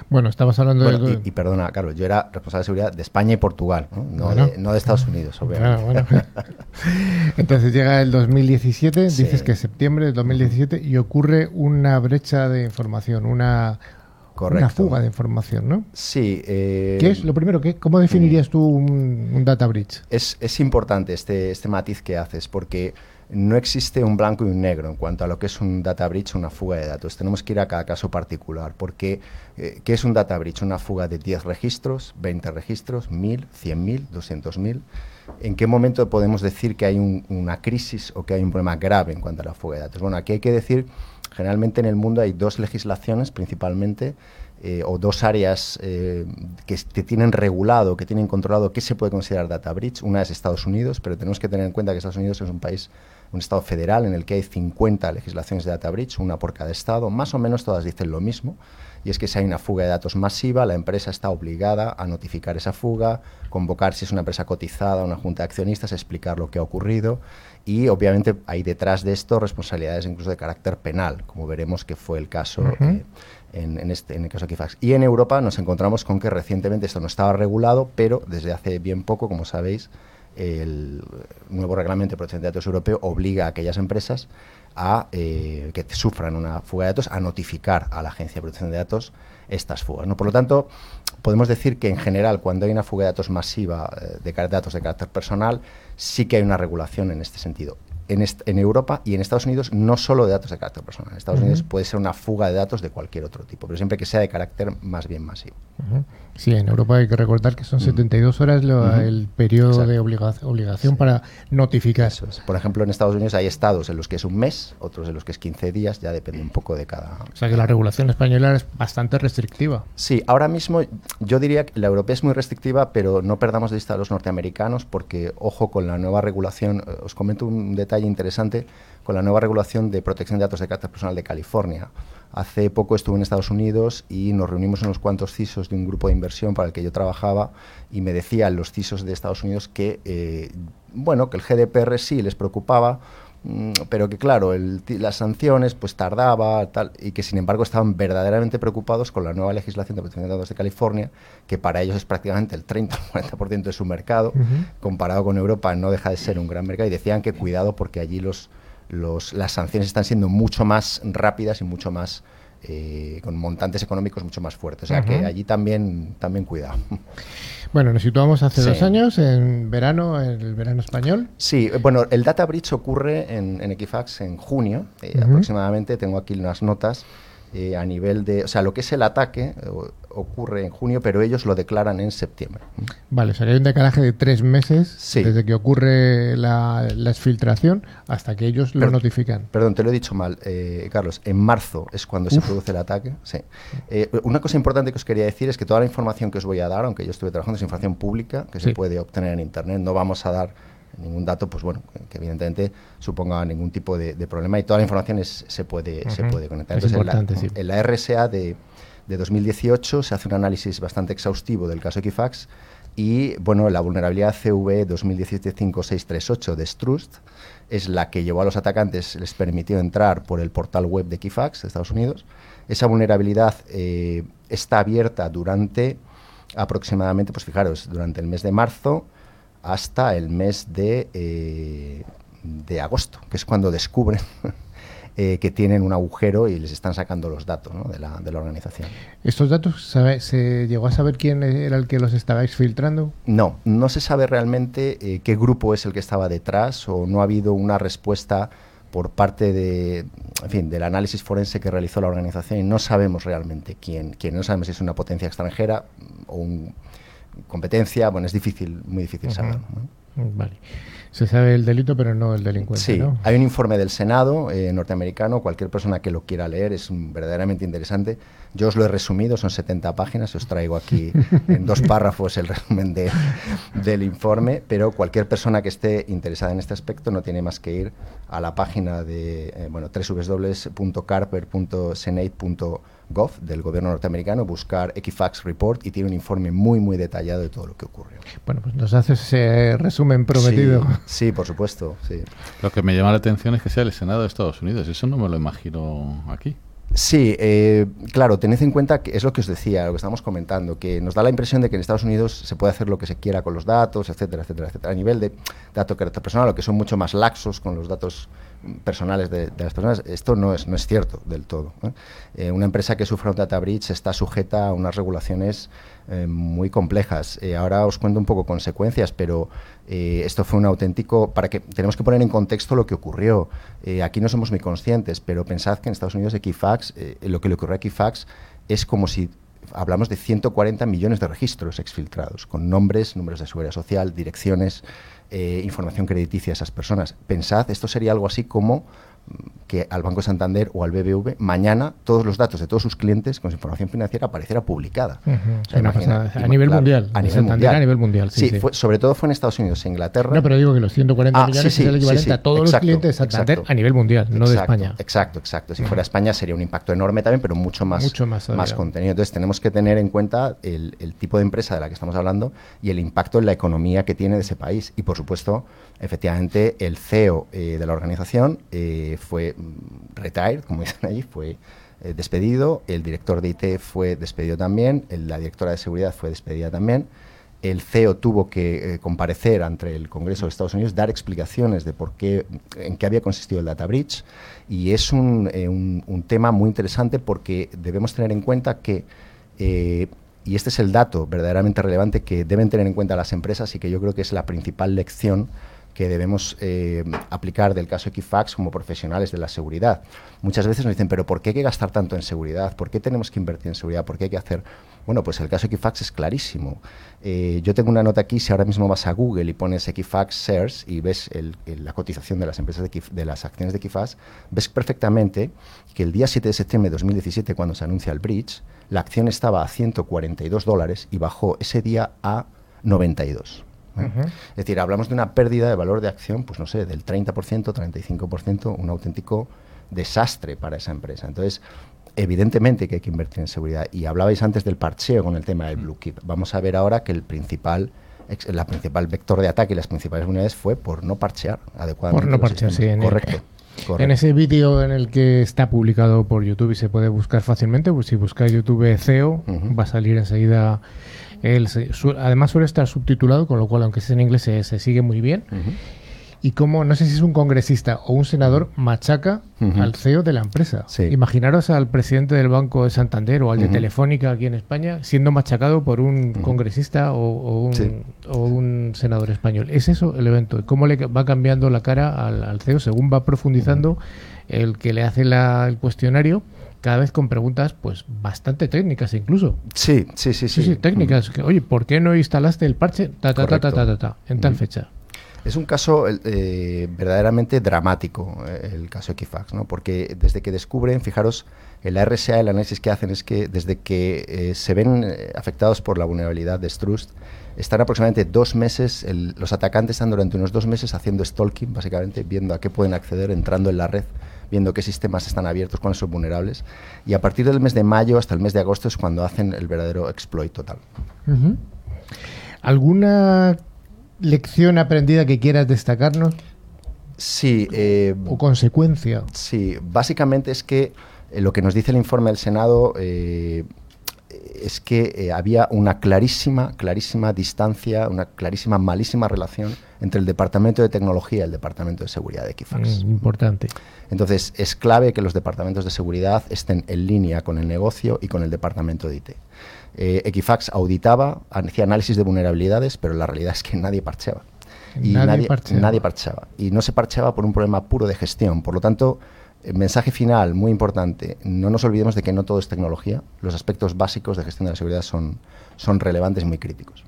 Bueno, estamos hablando Bueno, de... y, y perdona, Carlos, yo era responsable de seguridad de España y Portugal, no, no, Bueno. de, no de Estados Unidos, obviamente. Claro, bueno. (laughs) Entonces llega el 2017, Sí. dices que es septiembre del 2017 y ocurre una brecha de información, una, Correcto. una fuga de información, ¿no? Sí. eh, ¿Qué es lo primero? ¿qué, ¿Cómo definirías tú un, un data breach? Es, es importante este, este matiz que haces porque no existe un blanco y un negro en cuanto a lo que es un data breach o una fuga de datos. Tenemos que ir a cada caso particular porque eh, ¿qué es un data breach? Una fuga de 10 registros, 20 registros, 1000, 100.000, 200.000. ¿En qué momento podemos decir que hay un- una crisis o que hay un problema grave en cuanto a la fuga de datos? Bueno, aquí hay que decir, generalmente en el mundo hay dos legislaciones principalmente eh, o dos áreas eh, que, que tienen regulado, que tienen controlado qué se puede considerar data breach. Una es Estados Unidos, pero tenemos que tener en cuenta que Estados Unidos es un país, un estado federal en el que hay 50 legislaciones de data breach, una por cada estado. Más o menos todas dicen lo mismo. Y es que si hay una fuga de datos masiva, la empresa está obligada a notificar esa fuga, convocar si es una empresa cotizada una junta de accionistas, explicar lo que ha ocurrido y obviamente hay detrás de esto responsabilidades incluso de carácter penal, como veremos que fue el caso eh, en, en este, en el caso de Equifax. Y en Europa nos encontramos con que recientemente esto no estaba regulado, pero desde hace bien poco, como sabéis, el nuevo reglamento de protección de datos europeo obliga a aquellas empresas a eh, que sufran una fuga de datos a notificar a la Agencia de Protección de Datos estas fugas. ¿no? Por lo tanto, podemos decir que en general cuando hay una fuga de datos masiva eh, de datos de carácter personal, sí que hay una regulación en este sentido. En, en Europa y en Estados Unidos no solo de datos de carácter personal. En Estados Ujú. Unidos puede ser una fuga de datos de cualquier otro tipo, pero siempre que sea de carácter más bien masivo. Ujú. Sí, en Europa hay que recordar que son 72 horas lo- Ujú. el periodo Exacto. de obliga- obligación Sí. para notificar. Eso es. Por ejemplo, en Estados Unidos hay estados en los que es un mes, otros en los que es 15 días, ya depende un poco de cada, O sea que la regulación española es bastante restrictiva. Sí, ahora mismo yo diría que la europea es muy restrictiva, pero no perdamos de vista a los norteamericanos porque, ojo, con la nueva regulación, eh, os comento un detalle interesante, con la nueva regulación de protección de datos de carácter personal de California. Hace poco estuve en Estados Unidos y nos reunimos unos cuantos CISOs de un grupo de inversión para el que yo trabajaba y me decían los CISOs de Estados Unidos que, eh, bueno, que el GDPR sí les preocupaba, pero que claro, el las sanciones pues tardaba tal, y que sin embargo estaban verdaderamente preocupados con la nueva legislación de protección de datos de California, que para ellos es prácticamente el 30 o 40% de su mercado, comparado con Europa no deja de ser un gran mercado. Y decían que cuidado porque allí los, los, las sanciones están siendo mucho más rápidas y mucho más eh, con montantes económicos mucho más fuertes, o sea que allí también, también cuidado. (laughs) Bueno, nos situamos hace Sí. dos años, en verano, en el verano español. Sí, bueno, el data breach ocurre en, en Equifax en junio, eh, aproximadamente. Tengo aquí unas notas eh, a nivel de. O sea, lo que es el ataque ocurre en junio, pero ellos lo declaran en septiembre. Vale, o sea que hay un decalaje de tres meses Sí. desde que ocurre la, la exfiltración hasta que ellos lo Pero- notifican. Perdón, te lo he dicho mal, eh, Carlos. En marzo es cuando se produce el ataque. Sí. Eh, una cosa importante que os quería decir es que toda la información que os voy a dar, aunque yo estuve trabajando, es información pública que Sí. se puede obtener en Internet. No vamos a dar ningún dato, pues bueno, que, evidentemente suponga ningún tipo de, de problema y toda la información es- se, puede, se puede conectar. Es en la- importante, sí. en la RSA de, de 2018 se hace un análisis bastante exhaustivo del caso Equifax y bueno, la vulnerabilidad CV 2017-5638 de Strust es la que llevó a los atacantes, les permitió entrar por el portal web de Equifax de Estados Unidos. Esa vulnerabilidad eh, está abierta durante aproximadamente, pues fijaros, durante el mes de marzo hasta el mes de, eh, de agosto, que es cuando descubren (laughs) eh, que tienen un agujero y les están sacando los datos ¿no? de, la, de la organización. ¿Estos datos sabe- se llegó a saber quién era el que los estaba exfiltrando? No, no se sabe realmente eh, qué grupo es el que estaba detrás o no ha habido una respuesta por parte de, en fin, del análisis forense que realizó la organización y no sabemos realmente quién, quién. No sabemos si es una potencia extranjera o un competencia. Bueno, es difícil, muy difícil saberlo. ¿no? Vale. Se sabe el delito, pero no el delincuente, Sí, ¿no? hay un informe del Senado eh, norteamericano, cualquier persona que lo quiera leer es mm, verdaderamente interesante. Yo os lo he resumido, son 70 páginas, os traigo aquí (laughs) en dos párrafos el resumen de- del informe, pero cualquier persona que esté interesada en este aspecto no tiene más que ir a la página de eh, bueno, www.carper.senate.gov del gobierno norteamericano, buscar Equifax Report y tiene un informe muy, muy detallado de todo lo que ocurrió. Bueno, pues nos haces ese resumen prometido. Sí, sí, por supuesto, sí. Lo que me llama la atención es que sea el Senado de Estados Unidos. Eso no me lo imagino aquí. Sí, eh, claro, tened en cuenta que es lo que os decía, lo que estamos comentando, que nos da la impresión de que en Estados Unidos se puede hacer lo que se quiera con los datos, etcétera, etcétera, etcétera. A nivel de dato carácter personal, lo que son mucho más laxos con los datos personales de, de las personas, esto no es, no es cierto del todo. ¿eh? Una empresa que sufra un data breach está sujeta a unas regulaciones eh, muy complejas. Eh, ahora os cuento un poco consecuencias, pero eh, esto fue un auténtico, para que tenemos que poner en contexto lo que ocurrió. Eh, aquí no somos muy conscientes, pero pensad que en Estados Unidos Equifax, eh, lo que le ocurrió a Equifax es como si hablamos de 140 millones de registros exfiltrados, con nombres, números de seguridad social, direcciones, eh, información crediticia a esas personas. Pensad, esto sería algo así como que al Banco Santander o al BBV mañana todos los datos de todos sus clientes con su información financiera apareciera publicada. Ujú, O sea, imagina- a nivel claro, mundial. A nivel Santander mundial. a nivel mundial, sí. Sí, sí. fue- sobre todo fue en Estados Unidos, en Inglaterra. No, pero digo que los 140 Ah, millones sí, es el equivalente a todos los Exacto, clientes de Santander exacto. a nivel mundial, no de Exacto, España. Exacto, exacto. Si fuera España sería un impacto enorme también, pero mucho más, Mucho más todavía. contenido. Entonces tenemos que tener en cuenta el, el tipo de empresa de la que estamos hablando y el impacto en la economía que tiene de ese país. Y por supuesto, efectivamente, el CEO eh, de la organización eh, fue mm, retired, como (laughs) dicen allí, fue eh, despedido, el director de IT fue despedido también, el- la directora de seguridad fue despedida también. El CEO tuvo que eh, comparecer ante el Congreso de Estados Unidos, dar explicaciones de por qué, en qué había consistido el data breach. Y es un, eh, un- un tema muy interesante porque debemos tener en cuenta que, eh, y este es el dato verdaderamente relevante que deben tener en cuenta las empresas y que yo creo que es la principal lección que debemos eh, aplicar del caso Equifax como profesionales de la seguridad. Muchas veces nos dicen, pero ¿por qué hay que gastar tanto en seguridad? ¿Por qué tenemos que invertir en seguridad? ¿Por qué hay que hacer? Bueno, pues el caso Equifax es clarísimo. Eh, yo tengo una nota aquí, si ahora mismo vas a Google y pones Equifax Shares y ves el- el- la cotización de las empresas de, de las acciones de Equifax, ves perfectamente que el día 7 de septiembre de 2017, cuando se anuncia el bridge, la acción estaba a 142 dólares y bajó ese día a 92. ¿Eh? Es decir, hablamos de una pérdida de valor de acción, pues no sé, del 30%, 35%, un auténtico desastre para esa empresa. Entonces, evidentemente que hay que invertir en seguridad. Y hablabais antes del parcheo con el tema del Blue Keep. Vamos a ver ahora que el principal la principal vector de ataque y las principales unidades fue por no parchear adecuadamente. Por no parchear, sí. En, el- Correcto. correcto. en ese vídeo en el que está publicado por YouTube y se puede buscar fácilmente, pues si buscáis YouTube CEO, va a salir enseguida. Se- su- además suele estar subtitulado, con lo cual, aunque esté en inglés, se, se sigue muy bien. Ujú. Y como, no sé si es un congresista o un senador, machaca Ujú. al CEO de la empresa. Sí. Imaginaros al presidente del Banco de Santander o al de Ujú. Telefónica aquí en España siendo machacado por un congresista o, o un, Sí. o un senador español. Es eso el evento. ¿Cómo le va cambiando la cara al, al CEO según va profundizando el que le hace la- el cuestionario? Cada vez con preguntas, pues, bastante técnicas incluso. Sí, sí, sí, Sí, sí. sí, técnicas. Que, Oye, ¿por qué no instalaste el parche? Ta, ta, ta, ta, ta, ta, ta, en tal Ujú. fecha. Es un caso eh, verdaderamente dramático, eh, el caso Equifax, ¿no? porque desde que descubren, fijaros, en la RSA el análisis que hacen es que desde que eh, se ven afectados por la vulnerabilidad de Strust, están aproximadamente dos meses, el- los atacantes están durante unos dos meses haciendo stalking, básicamente, viendo a qué pueden acceder, entrando en la red, viendo qué sistemas están abiertos, cuáles son vulnerables, y a partir del mes de mayo hasta el mes de agosto es cuando hacen el verdadero exploit total. ¿Alguna lección aprendida que quieras destacarnos Sí, eh, o consecuencia? Sí, básicamente es que eh, lo que nos dice el informe del Senado eh, es que eh, había una clarísima, clarísima distancia, una clarísima, malísima relación entre el Departamento de Tecnología y el Departamento de Seguridad de Equifax. Mm, importante. Entonces, es clave que los departamentos de seguridad estén en línea con el negocio y con el departamento de IT. Eh, Equifax auditaba, hacía análisis de vulnerabilidades, pero la realidad es que nadie parcheaba. Y Nadie nadie, parcheaba. nadie parcheaba. Y no se parcheaba por un problema puro de gestión. Por lo tanto, mensaje final, muy importante, no nos olvidemos de que no todo es tecnología. Los aspectos básicos de gestión de la seguridad son, son relevantes y muy críticos.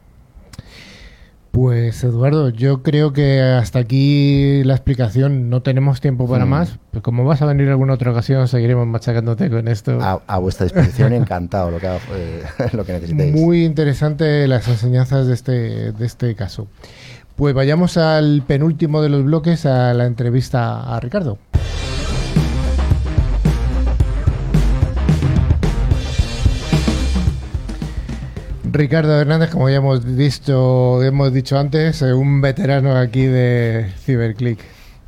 Pues Eduardo, yo creo que hasta aquí la explicación. No tenemos tiempo para Mm. más. Pero como vas a venir en alguna otra ocasión, seguiremos machacándote con esto. A, a vuestra disposición encantado lo que, eh, (laughs) lo que necesitéis. Muy interesante las enseñanzas de este, de este caso. Pues vayamos al penúltimo de los bloques, a la entrevista a Ricardo. Ricardo Hernández, como ya hemos visto, hemos dicho antes, eh, un veterano aquí de CiberClick.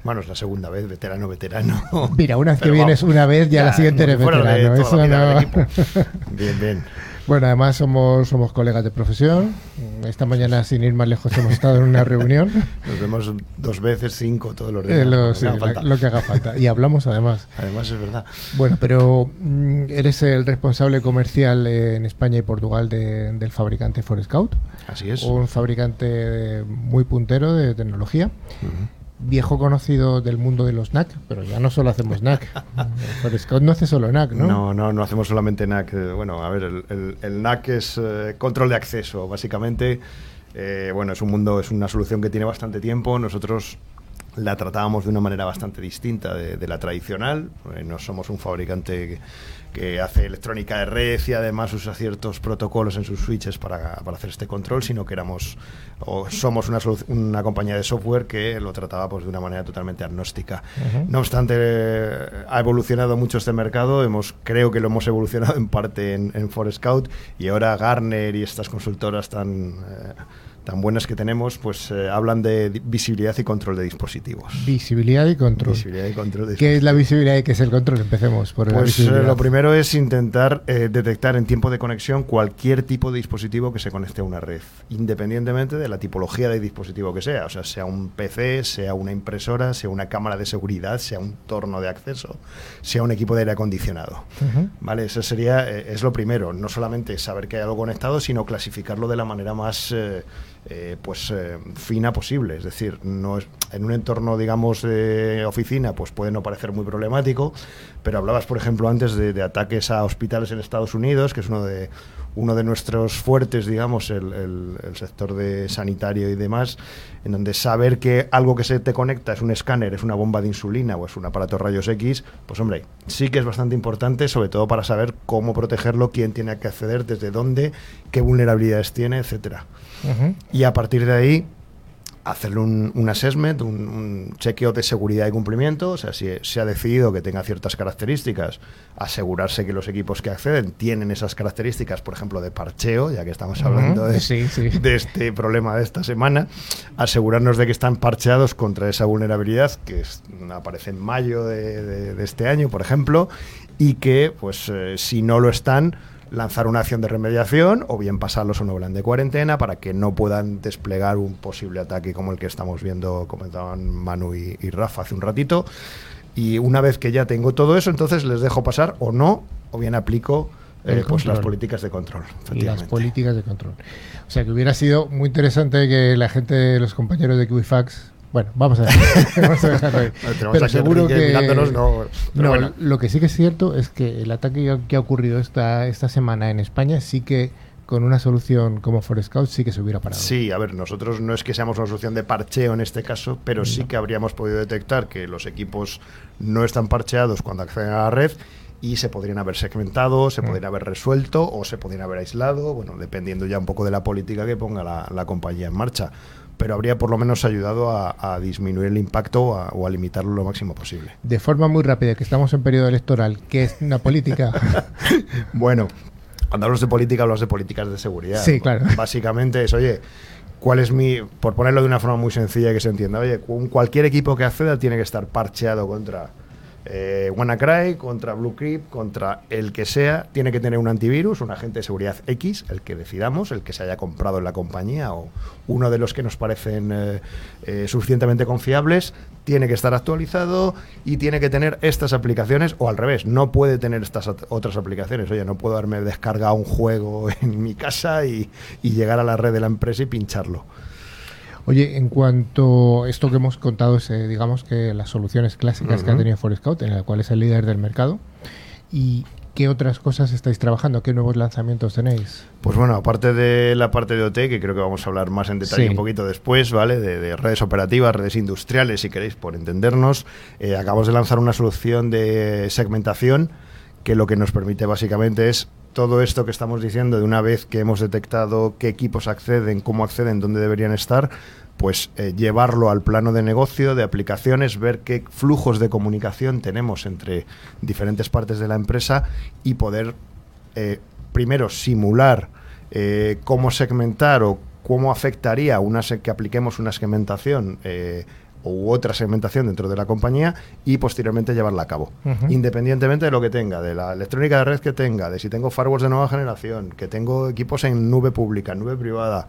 Bueno, es la segunda vez, veterano, veterano. Mira, una vez que vienes una vez, ya, la siguiente eres veterano. Eso no-. (laughs) Bien, bien. Bueno, además somos, somos colegas de profesión. Esta mañana, sin ir más lejos, hemos estado en una (laughs) reunión. Nos vemos dos veces, cinco, todos los Eh, días. lo, lo sí, falta. lo que haga falta. Y hablamos además. Además, es verdad. Bueno, pero mm, eres el responsable comercial eh, en España y Portugal de- del fabricante Forescout. Así es. Un fabricante muy puntero de tecnología. Viejo conocido del mundo de los NAC, pero ya no solo hacemos NAC. (laughs) Forescout no hace solo NAC, ¿no? No, no, no hacemos solamente NAC. Eh, Bueno, a ver, el, el- el NAC es eh, control de acceso, básicamente. Eh, bueno, es un mundo, es una solución que tiene bastante tiempo. Nosotros la tratábamos de una manera bastante distinta de, de la tradicional. Eh, no somos un fabricante que, hace electrónica de red y además usa ciertos protocolos en sus switches para, para hacer este control, sino que éramos o somos una, una compañía de software que lo trataba pues, de una manera totalmente agnóstica. No obstante, ha evolucionado mucho este mercado. Hemos, creo que lo hemos evolucionado en parte en, en Forescout y ahora Garner y estas consultoras tan, eh, tan buenas que tenemos, pues eh, hablan de visibilidad y control de dispositivos. Visibilidad y control. Visibilidad y control de ¿Qué es la visibilidad y qué es el control? Empecemos por la Pues eh, visibilidad. lo primero es intentar eh, detectar en tiempo de conexión cualquier tipo de dispositivo que se conecte a una red, independientemente de la tipología de dispositivo que sea, o sea, sea un PC, sea una impresora, sea una cámara de seguridad, sea un torno de acceso, sea un equipo de aire acondicionado. Vale, eso sería, es lo primero, no solamente saber que hay algo conectado, sino clasificarlo de la manera más eh, eh, pues eh, fina posible. Es decir, no es, en un entorno, digamos, de oficina, pues puede no parecer muy problemático, pero hablabas, por ejemplo, antes de, ataques a hospitales en Estados Unidos, que es uno de uno de nuestros fuertes, digamos, el sector de sanitario y demás, en donde saber que algo que se te conecta es un escáner, es una bomba de insulina o es un aparato rayos X, pues hombre, sí que es bastante importante, sobre todo para saber cómo protegerlo, quién tiene que acceder, desde dónde, qué vulnerabilidades tiene, etcétera. Y a partir de ahí, hacerle un, un assessment, un, un chequeo de seguridad y cumplimiento. O sea, si se ha decidido que tenga ciertas características, asegurarse que los equipos que acceden tienen esas características, por ejemplo, de parcheo, ya que estamos hablando de, sí, sí. de este problema de esta semana. Asegurarnos de que están parcheados contra esa vulnerabilidad que es- aparece en mayo de, de- de este año, por ejemplo, y que, pues, eh, si no lo están, lanzar una acción de remediación o bien pasarlos a un plan de cuarentena para que no puedan desplegar un posible ataque como el que estamos viendo, comentaban Manu y, y Rafa hace un ratito. Y una vez que ya tengo todo eso, entonces les dejo pasar o no, o bien aplico eh, pues las políticas de control. las políticas de control. O sea que hubiera sido muy interesante que la gente, los compañeros de Equifax, bueno, vamos a (laughs) (laughs) vamos a dejarlo ahí. Pero seguro que mirándonos, no, pero no, bueno. lo que sí que es cierto es que el ataque que ha ocurrido esta esta semana en España sí que con una solución como Forescout sí que se hubiera parado. Sí, a ver, nosotros no es que seamos una solución de parcheo en este caso, pero sí que habríamos podido detectar que los equipos no están parcheados cuando acceden a la red y se podrían haber segmentado, se Mm. podrían haber resuelto o se podrían haber aislado, bueno, dependiendo ya un poco de la política que ponga la, la compañía en marcha. Pero habría por lo menos ayudado a, a disminuir el impacto o a, o a limitarlo lo máximo posible. De forma muy rápida, que estamos en periodo electoral, que es una política. (laughs) Bueno, cuando hablamos de política, hablamos de políticas de seguridad. Sí, claro. Básicamente es, oye, ¿cuál es mi. Por ponerlo de una forma muy sencilla y que se entienda, oye, cu- cualquier equipo que acceda tiene que estar parcheado contra eh, WannaCry, contra BlueCrypt, contra el que sea, tiene que tener un antivirus, un agente de seguridad X, el que decidamos, el que se haya comprado en la compañía o uno de los que nos parecen eh, eh, suficientemente confiables, tiene que estar actualizado y tiene que tener estas aplicaciones o al revés, no puede tener estas otras aplicaciones. Oye, no puedo haberme descargado un juego (laughs) en mi casa y llegar a la red de la empresa y pincharlo. Oye, en cuanto a esto que hemos contado, es, eh, digamos que las soluciones clásicas que ha tenido Forescout, en la cual es el líder del mercado, ¿y qué otras cosas estáis trabajando? ¿Qué nuevos lanzamientos tenéis? Pues bueno, aparte de la parte de OT, que creo que vamos a hablar más en detalle Sí. un poquito después, ¿vale? De, de redes operativas, redes industriales, si queréis, por entendernos. eh, acabamos de lanzar una solución de segmentación que lo que nos permite básicamente es todo esto que estamos diciendo de una vez que hemos detectado qué equipos acceden, cómo acceden, dónde deberían estar, pues eh, llevarlo al plano de negocio, de aplicaciones, ver qué flujos de comunicación tenemos entre diferentes partes de la empresa y poder eh, primero simular eh, cómo segmentar o cómo afectaría una que apliquemos una segmentación u otra segmentación dentro de la compañía y posteriormente llevarla a cabo. Independientemente de lo que tenga, de la electrónica de red que tenga, de si tengo firewalls de nueva generación, que tengo equipos en nube pública, en nube privada.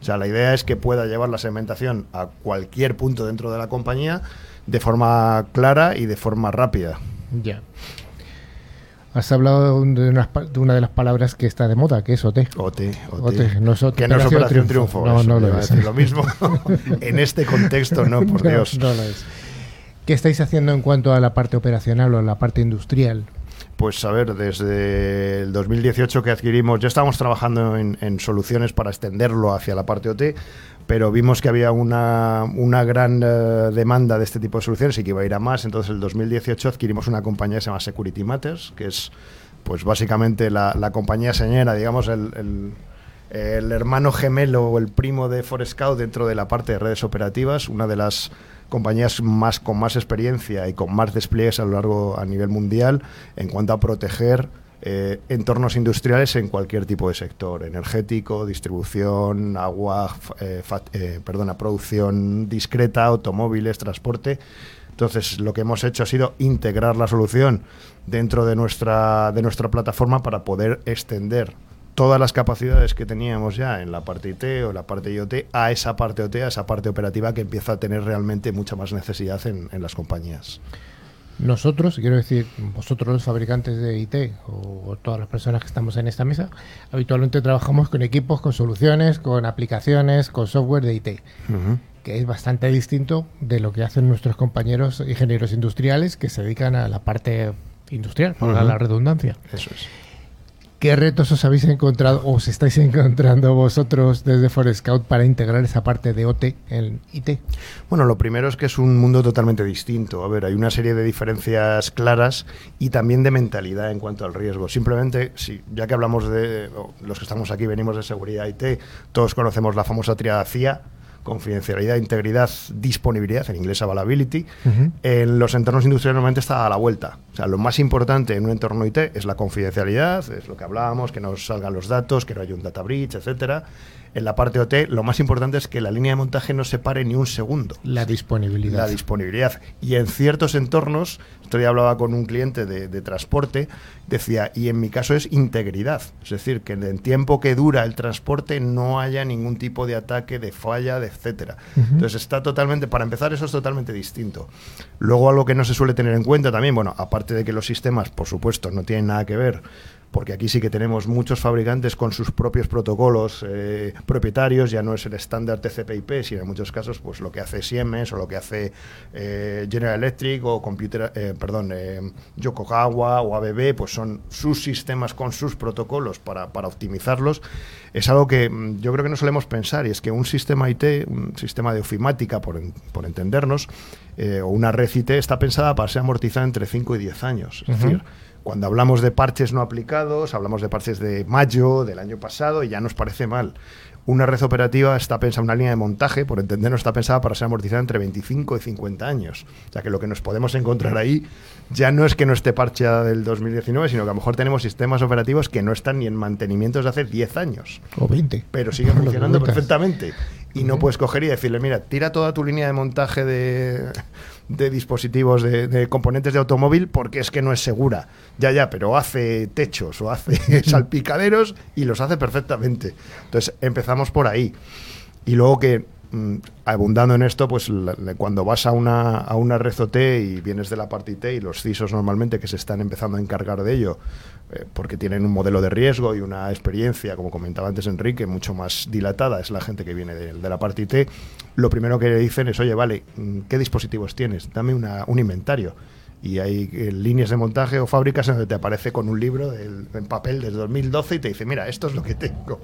O sea, la idea es que pueda llevar la segmentación a cualquier punto dentro de la compañía de forma clara y de forma rápida. Ya. Has hablado de una, de una de las palabras que está de moda, que es OT. OT, OT. OT, no es que no es Operación Triunfo. No, eso, no iba lo es. lo mismo. (laughs) en este contexto, no, por No, Dios. no lo es. ¿Qué estáis haciendo en cuanto a la parte operacional o a la parte industrial? Pues a ver, desde el 2018 que adquirimos, ya estábamos trabajando en, soluciones para extenderlo hacia la parte OT, pero vimos que había una, una gran eh, demanda de este tipo de soluciones y que iba a ir a más. Entonces, en el 2018 adquirimos una compañía que se llama Security Matters, que es pues básicamente la, la compañía señera, digamos, el, el- el hermano gemelo o el primo de Forescout dentro de la parte de redes operativas, una de las compañías más con más experiencia y con más despliegues a lo largo a nivel mundial en cuanto a proteger eh, entornos industriales en cualquier tipo de sector, energético, distribución, agua, eh, eh, perdona, producción discreta, automóviles, transporte. Entonces, lo que hemos hecho ha sido integrar la solución dentro de nuestra, de nuestra plataforma para poder extender todas las capacidades que teníamos ya en la parte IT o la parte IoT a esa parte OT, a esa parte operativa que empieza a tener realmente mucha más necesidad en, en las compañías. Nosotros, quiero decir, vosotros los fabricantes de IT o, o todas las personas que estamos en esta mesa, habitualmente trabajamos con equipos, con soluciones, con aplicaciones, con software de IT, que es bastante distinto de lo que hacen nuestros compañeros ingenieros industriales que se dedican a la parte industrial, Ujú. la redundancia. Eso es. ¿Qué retos os habéis encontrado o os estáis encontrando vosotros desde Forescout para integrar esa parte de OT en IT? Bueno, lo primero es que es un mundo totalmente distinto. A ver, hay una serie de diferencias claras y también de mentalidad en cuanto al riesgo. Simplemente, si, ya que hablamos de, los que estamos aquí venimos de seguridad IT, todos conocemos la famosa triada CIA, confidencialidad, integridad, disponibilidad, en inglés availability. En los entornos industriales normalmente está a la vuelta. O sea, lo más importante en un entorno IT es la confidencialidad, es lo que hablábamos, que no salgan los datos, que no haya un data breach, etcétera. En la parte OT, lo más importante es que la línea de montaje no se pare ni un segundo. La disponibilidad. La disponibilidad. Y en ciertos entornos, esto ya hablaba con un cliente de, de transporte, decía, y en mi caso es integridad. Es decir, que en el tiempo que dura el transporte no haya ningún tipo de ataque, de falla, de etcétera. Entonces está totalmente, para empezar, eso es totalmente distinto. Luego algo que no se suele tener en cuenta también, bueno, aparte de que los sistemas, por supuesto, no tienen nada que ver porque aquí sí que tenemos muchos fabricantes con sus propios protocolos eh, propietarios, ya no es el estándar TCP/IP, sino en muchos casos pues lo que hace Siemens o lo que hace eh, General Electric o Computer, eh, perdón, eh, Yokogawa o ABB, pues son sus sistemas con sus protocolos para, para optimizarlos. Es algo que mm, yo creo que no solemos pensar y es que un sistema IT, un sistema de ofimática, por, por entendernos, eh, o una red IT está pensada para ser amortizada entre 5 y 10 años. Es decir, cuando hablamos de parches no aplicados, hablamos de parches de mayo del año pasado y ya nos parece mal. Una red operativa está pensada, una línea de montaje, por entendernos, está pensada para ser amortizada entre 25 y 50 años. O sea que lo que nos podemos encontrar ahí ya no es que no esté parcheada del 2019, sino que a lo mejor tenemos sistemas operativos que no están ni en mantenimiento desde hace 10 años O 20. pero siguen (laughs) funcionando perfectamente. Y no puedes coger y decirle, mira, tira toda tu línea de montaje de, de dispositivos, de, de componentes de automóvil, porque es que no es segura. Ya, ya, pero hace techos o hace (laughs) salpicaderos y los hace perfectamente. Entonces empezamos por ahí. Y luego que, mm, abundando en esto, pues cuando vas a una, a una red OT y vienes de la parte IT y los CISOs normalmente que se están empezando a encargar de ello, eh, porque tienen un modelo de riesgo y una experiencia, como comentaba antes Enrique, mucho más dilatada, es la gente que viene de, de la parte IT, lo primero que le dicen es, oye, vale, ¿qué dispositivos tienes? Dame una- un inventario. Y hay eh, líneas de montaje o fábricas en donde te aparece con un libro del- en papel desde 2012 y te dice, mira, esto es lo que tengo.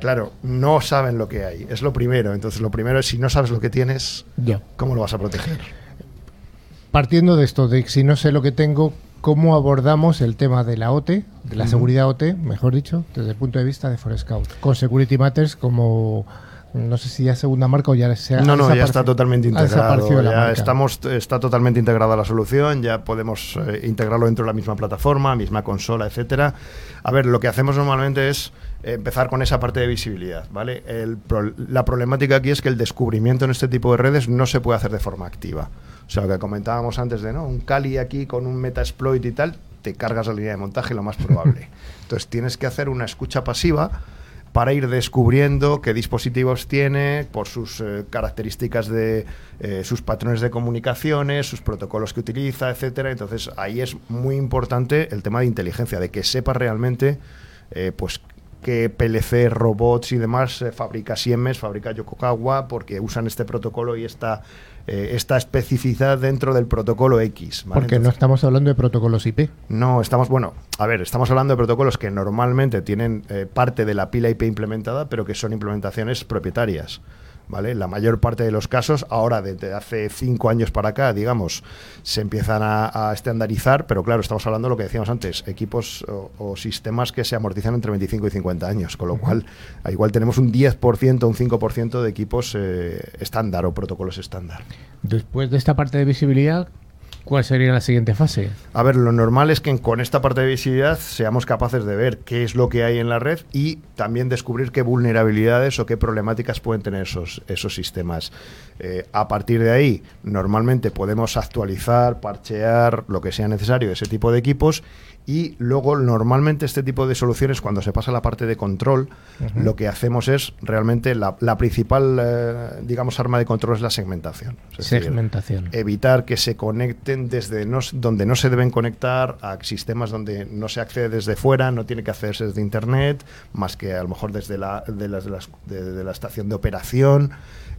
Claro, no saben lo que hay, es lo primero. Entonces, lo primero es, si no sabes lo que tienes, Ya. ¿cómo lo vas a proteger? Partiendo de esto, de si no sé lo que tengo, ¿cómo abordamos el tema de la OT, de la seguridad OT, mejor dicho, desde el punto de vista de Forescout? Con Security Matters como no sé si ya es segunda marca o ya se ha No, no, ya está totalmente integrado. la Ya estamos, está totalmente integrada la solución, ya podemos eh, integrarlo dentro de la misma plataforma, misma consola, etcétera. A ver, lo que hacemos normalmente es empezar con esa parte de visibilidad, ¿vale? El pro- la problemática aquí es que el descubrimiento en este tipo de redes no se puede hacer de forma activa. O sea, lo que comentábamos antes de, ¿no? Un Kali aquí con un Metasploit y tal, te cargas la línea de montaje lo más probable. (laughs) Entonces tienes que hacer una escucha pasiva para ir descubriendo qué dispositivos tiene por sus eh, características de eh, sus patrones de comunicaciones, sus protocolos que utiliza, etcétera. Entonces ahí es muy importante el tema de inteligencia, de que sepa realmente eh, pues qué PLC, robots y demás eh, fabrica Siemens, fabrica Yokogawa, porque usan este protocolo y esta, eh, esta especificidad dentro del protocolo X. ¿vale? Porque no estamos hablando de protocolos IP. no, estamos, bueno, a ver, estamos hablando de protocolos que normalmente tienen eh, parte de la pila IP implementada, pero que son implementaciones propietarias. ¿Vale? La mayor parte de los casos, ahora desde hace cinco años para acá, digamos, se empiezan a, a estandarizar, pero claro, estamos hablando de lo que decíamos antes, equipos o, o sistemas que se amortizan entre 25 y 50 años, con lo cual, igual tenemos un 10%, un 5% de equipos eh, estándar o protocolos estándar. Después de esta parte de visibilidad, ¿cuál sería la siguiente fase? A ver, lo normal es que con esta parte de visibilidad seamos capaces de ver qué es lo que hay en la red y también descubrir qué vulnerabilidades o qué problemáticas pueden tener esos, esos sistemas. Eh, a partir de ahí, normalmente podemos actualizar, parchear, lo que sea necesario ese tipo de equipos y luego normalmente este tipo de soluciones cuando se pasa a la parte de control lo que hacemos es realmente la, la principal eh, digamos arma de control es la segmentación. Es decir, Segmentación. evitar que se conecten desde no, donde no se deben conectar a sistemas donde no se accede desde fuera, no tiene que accederse desde internet, más que a lo mejor desde la, de las- de las- de- de la estación de operación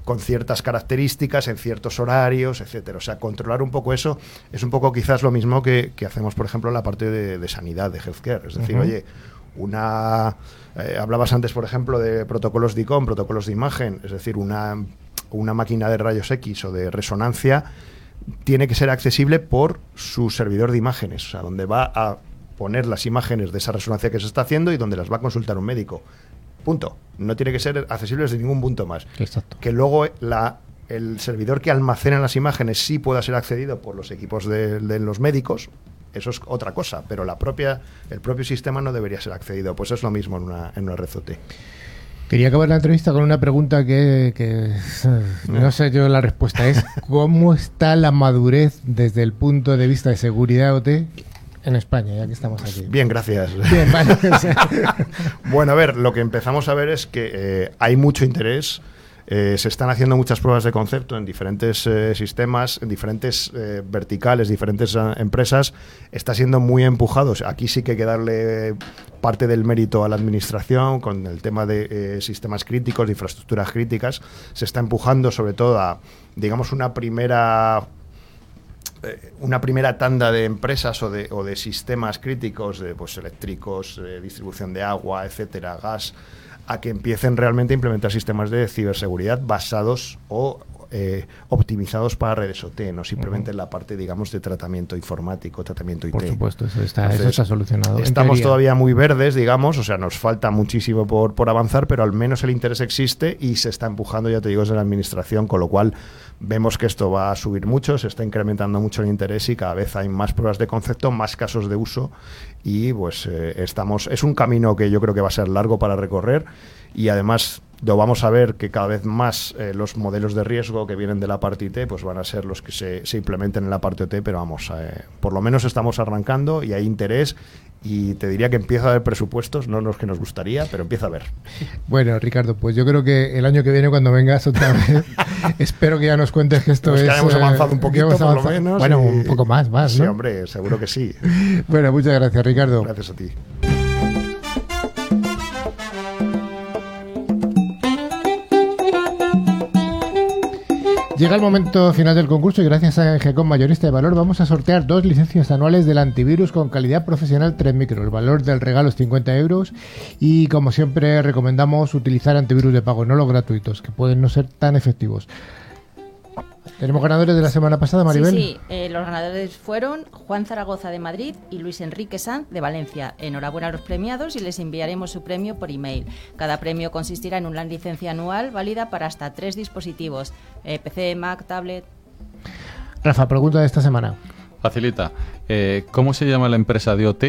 con ciertas características en ciertos horarios, etcétera. O sea, controlar un poco eso es un poco quizás lo mismo que, que hacemos, por ejemplo, en la parte de, de sanidad, de healthcare. Es decir, oye, una eh, hablabas antes, por ejemplo, de protocolos de ICOM, protocolos de imagen, es decir, una, una máquina de rayos X o de resonancia tiene que ser accesible por su servidor de imágenes, o sea, donde va a poner las imágenes de esa resonancia que se está haciendo y donde las va a consultar un médico. Punto. No tiene que ser accesible desde ningún punto más. Exacto. Que luego la, el servidor que almacena las imágenes sí pueda ser accedido por los equipos de, de los médicos, eso es otra cosa, pero la propia, el propio sistema no debería ser accedido. Pues es lo mismo en una, en una red OT. Quería acabar la entrevista con una pregunta que, que, (laughs) no sé yo la respuesta. Es ¿cómo está la madurez desde el punto de vista de seguridad OT en España, ya que estamos aquí? Bien, gracias. Bien, vale. (laughs) Bueno, a ver, lo que empezamos a ver es que eh, hay mucho interés. eh, se están haciendo muchas pruebas de concepto en diferentes eh, sistemas, en diferentes eh, verticales, diferentes empresas. Está siendo muy empujados. Aquí sí que hay que darle parte del mérito a la administración con el tema de sistemas críticos, de infraestructuras críticas. Se está empujando sobre todo a, digamos, una primera eh, una primera tanda de empresas o de, o de sistemas críticos, de, pues, eléctricos, eh, distribución de agua, etcétera, gas, a que empiecen realmente a implementar sistemas de ciberseguridad basados o eh, optimizados para redes OT, no simplemente en la parte, digamos, de tratamiento informático, tratamiento IT. por supuesto, eso está, eso Entonces, está solucionado. Estamos todavía muy verdes, digamos, o sea, nos falta muchísimo por, por avanzar, pero al menos el interés existe y se está empujando, ya te digo, desde la administración, con lo cual vemos que esto va a subir mucho, se está incrementando mucho el interés y cada vez hay más pruebas de concepto, más casos de uso y pues eh, estamos, es un camino que yo creo que va a ser largo para recorrer y además lo vamos a ver que cada vez más eh, los modelos de riesgo que vienen de la parte IT pues van a ser los que se, se implementen en la parte OT, pero vamos, eh, por lo menos estamos arrancando y hay interés y te diría que empieza a haber presupuestos, no los que nos gustaría, pero empieza a haber. (laughs) Bueno, Ricardo, pues yo creo que el año que viene cuando vengas otra vez, (laughs) espero que ya nos cuentes que esto Pues es... que hayamos eh, avanzado un poquito, hemos por lo menos. Bueno, y- un poco más, más, Sí, ¿no? hombre, seguro que sí. (laughs) Bueno, muchas gracias, Ricardo. Gracias a ti. Llega el momento final del concurso y gracias a Engecom Mayorista de Valor vamos a sortear dos licencias anuales del antivirus con calidad profesional 3 micro. El valor del regalo es 50 euros y como siempre recomendamos utilizar antivirus de pago, no los gratuitos, que pueden no ser tan efectivos. ¿Tenemos ganadores de la semana pasada, Maribel? Sí, sí. Eh, los ganadores fueron Juan Zaragoza de Madrid y Luis Enrique Sanz de Valencia. Enhorabuena a los premiados y les enviaremos su premio por email. Cada premio consistirá en una licencia anual válida para hasta tres dispositivos: eh, PC, Mac, tablet. Rafa, pregunta de esta semana. Facilita. Eh, ¿Cómo se llama la empresa de OT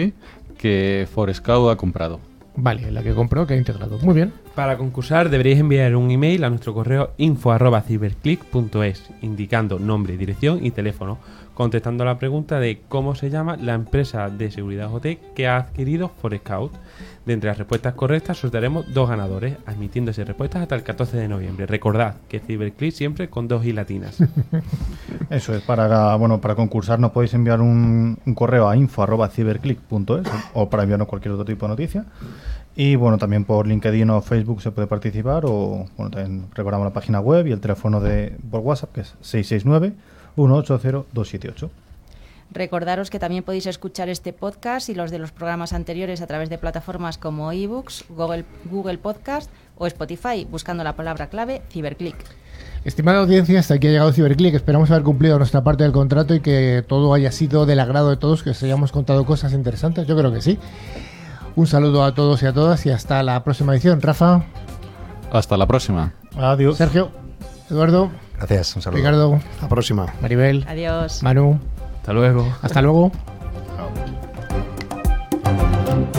que Forescout ha comprado? Vale, la que compró, que ha integrado. Muy bien. Para concursar deberíais enviar un email a nuestro correo info@ciberclick.es indicando nombre, dirección y teléfono, contestando la pregunta de cómo se llama la empresa de seguridad OT que ha adquirido Forescout. De entre las respuestas correctas sortearemos dos ganadores, admitiéndose respuestas hasta el 14 de noviembre. Recordad que Ciberclick siempre con dos i latinas. (laughs) Eso es, para, bueno, para concursar nos podéis enviar un, un correo a info.ciberclick.es o para enviarnos cualquier otro tipo de noticia. Y bueno, también por LinkedIn o Facebook se puede participar o bueno, también recordamos la página web y el teléfono de por WhatsApp que es 669 180 278. Recordaros que también podéis escuchar este podcast y los de los programas anteriores a través de plataformas como eBooks, Google, Google Podcast o Spotify, buscando la palabra clave Ciberclick. Estimada audiencia, hasta aquí ha llegado Ciberclick. Esperamos haber cumplido nuestra parte del contrato y que todo haya sido del agrado de todos, que os hayamos contado cosas interesantes. Yo creo que sí. Un saludo a todos y a todas y hasta la próxima edición. Rafa, Hasta la próxima. Adiós. Sergio, Eduardo, Gracias, un saludo. Ricardo, La próxima. Maribel, Adiós. Manu. Hasta luego. Hasta luego. Chao.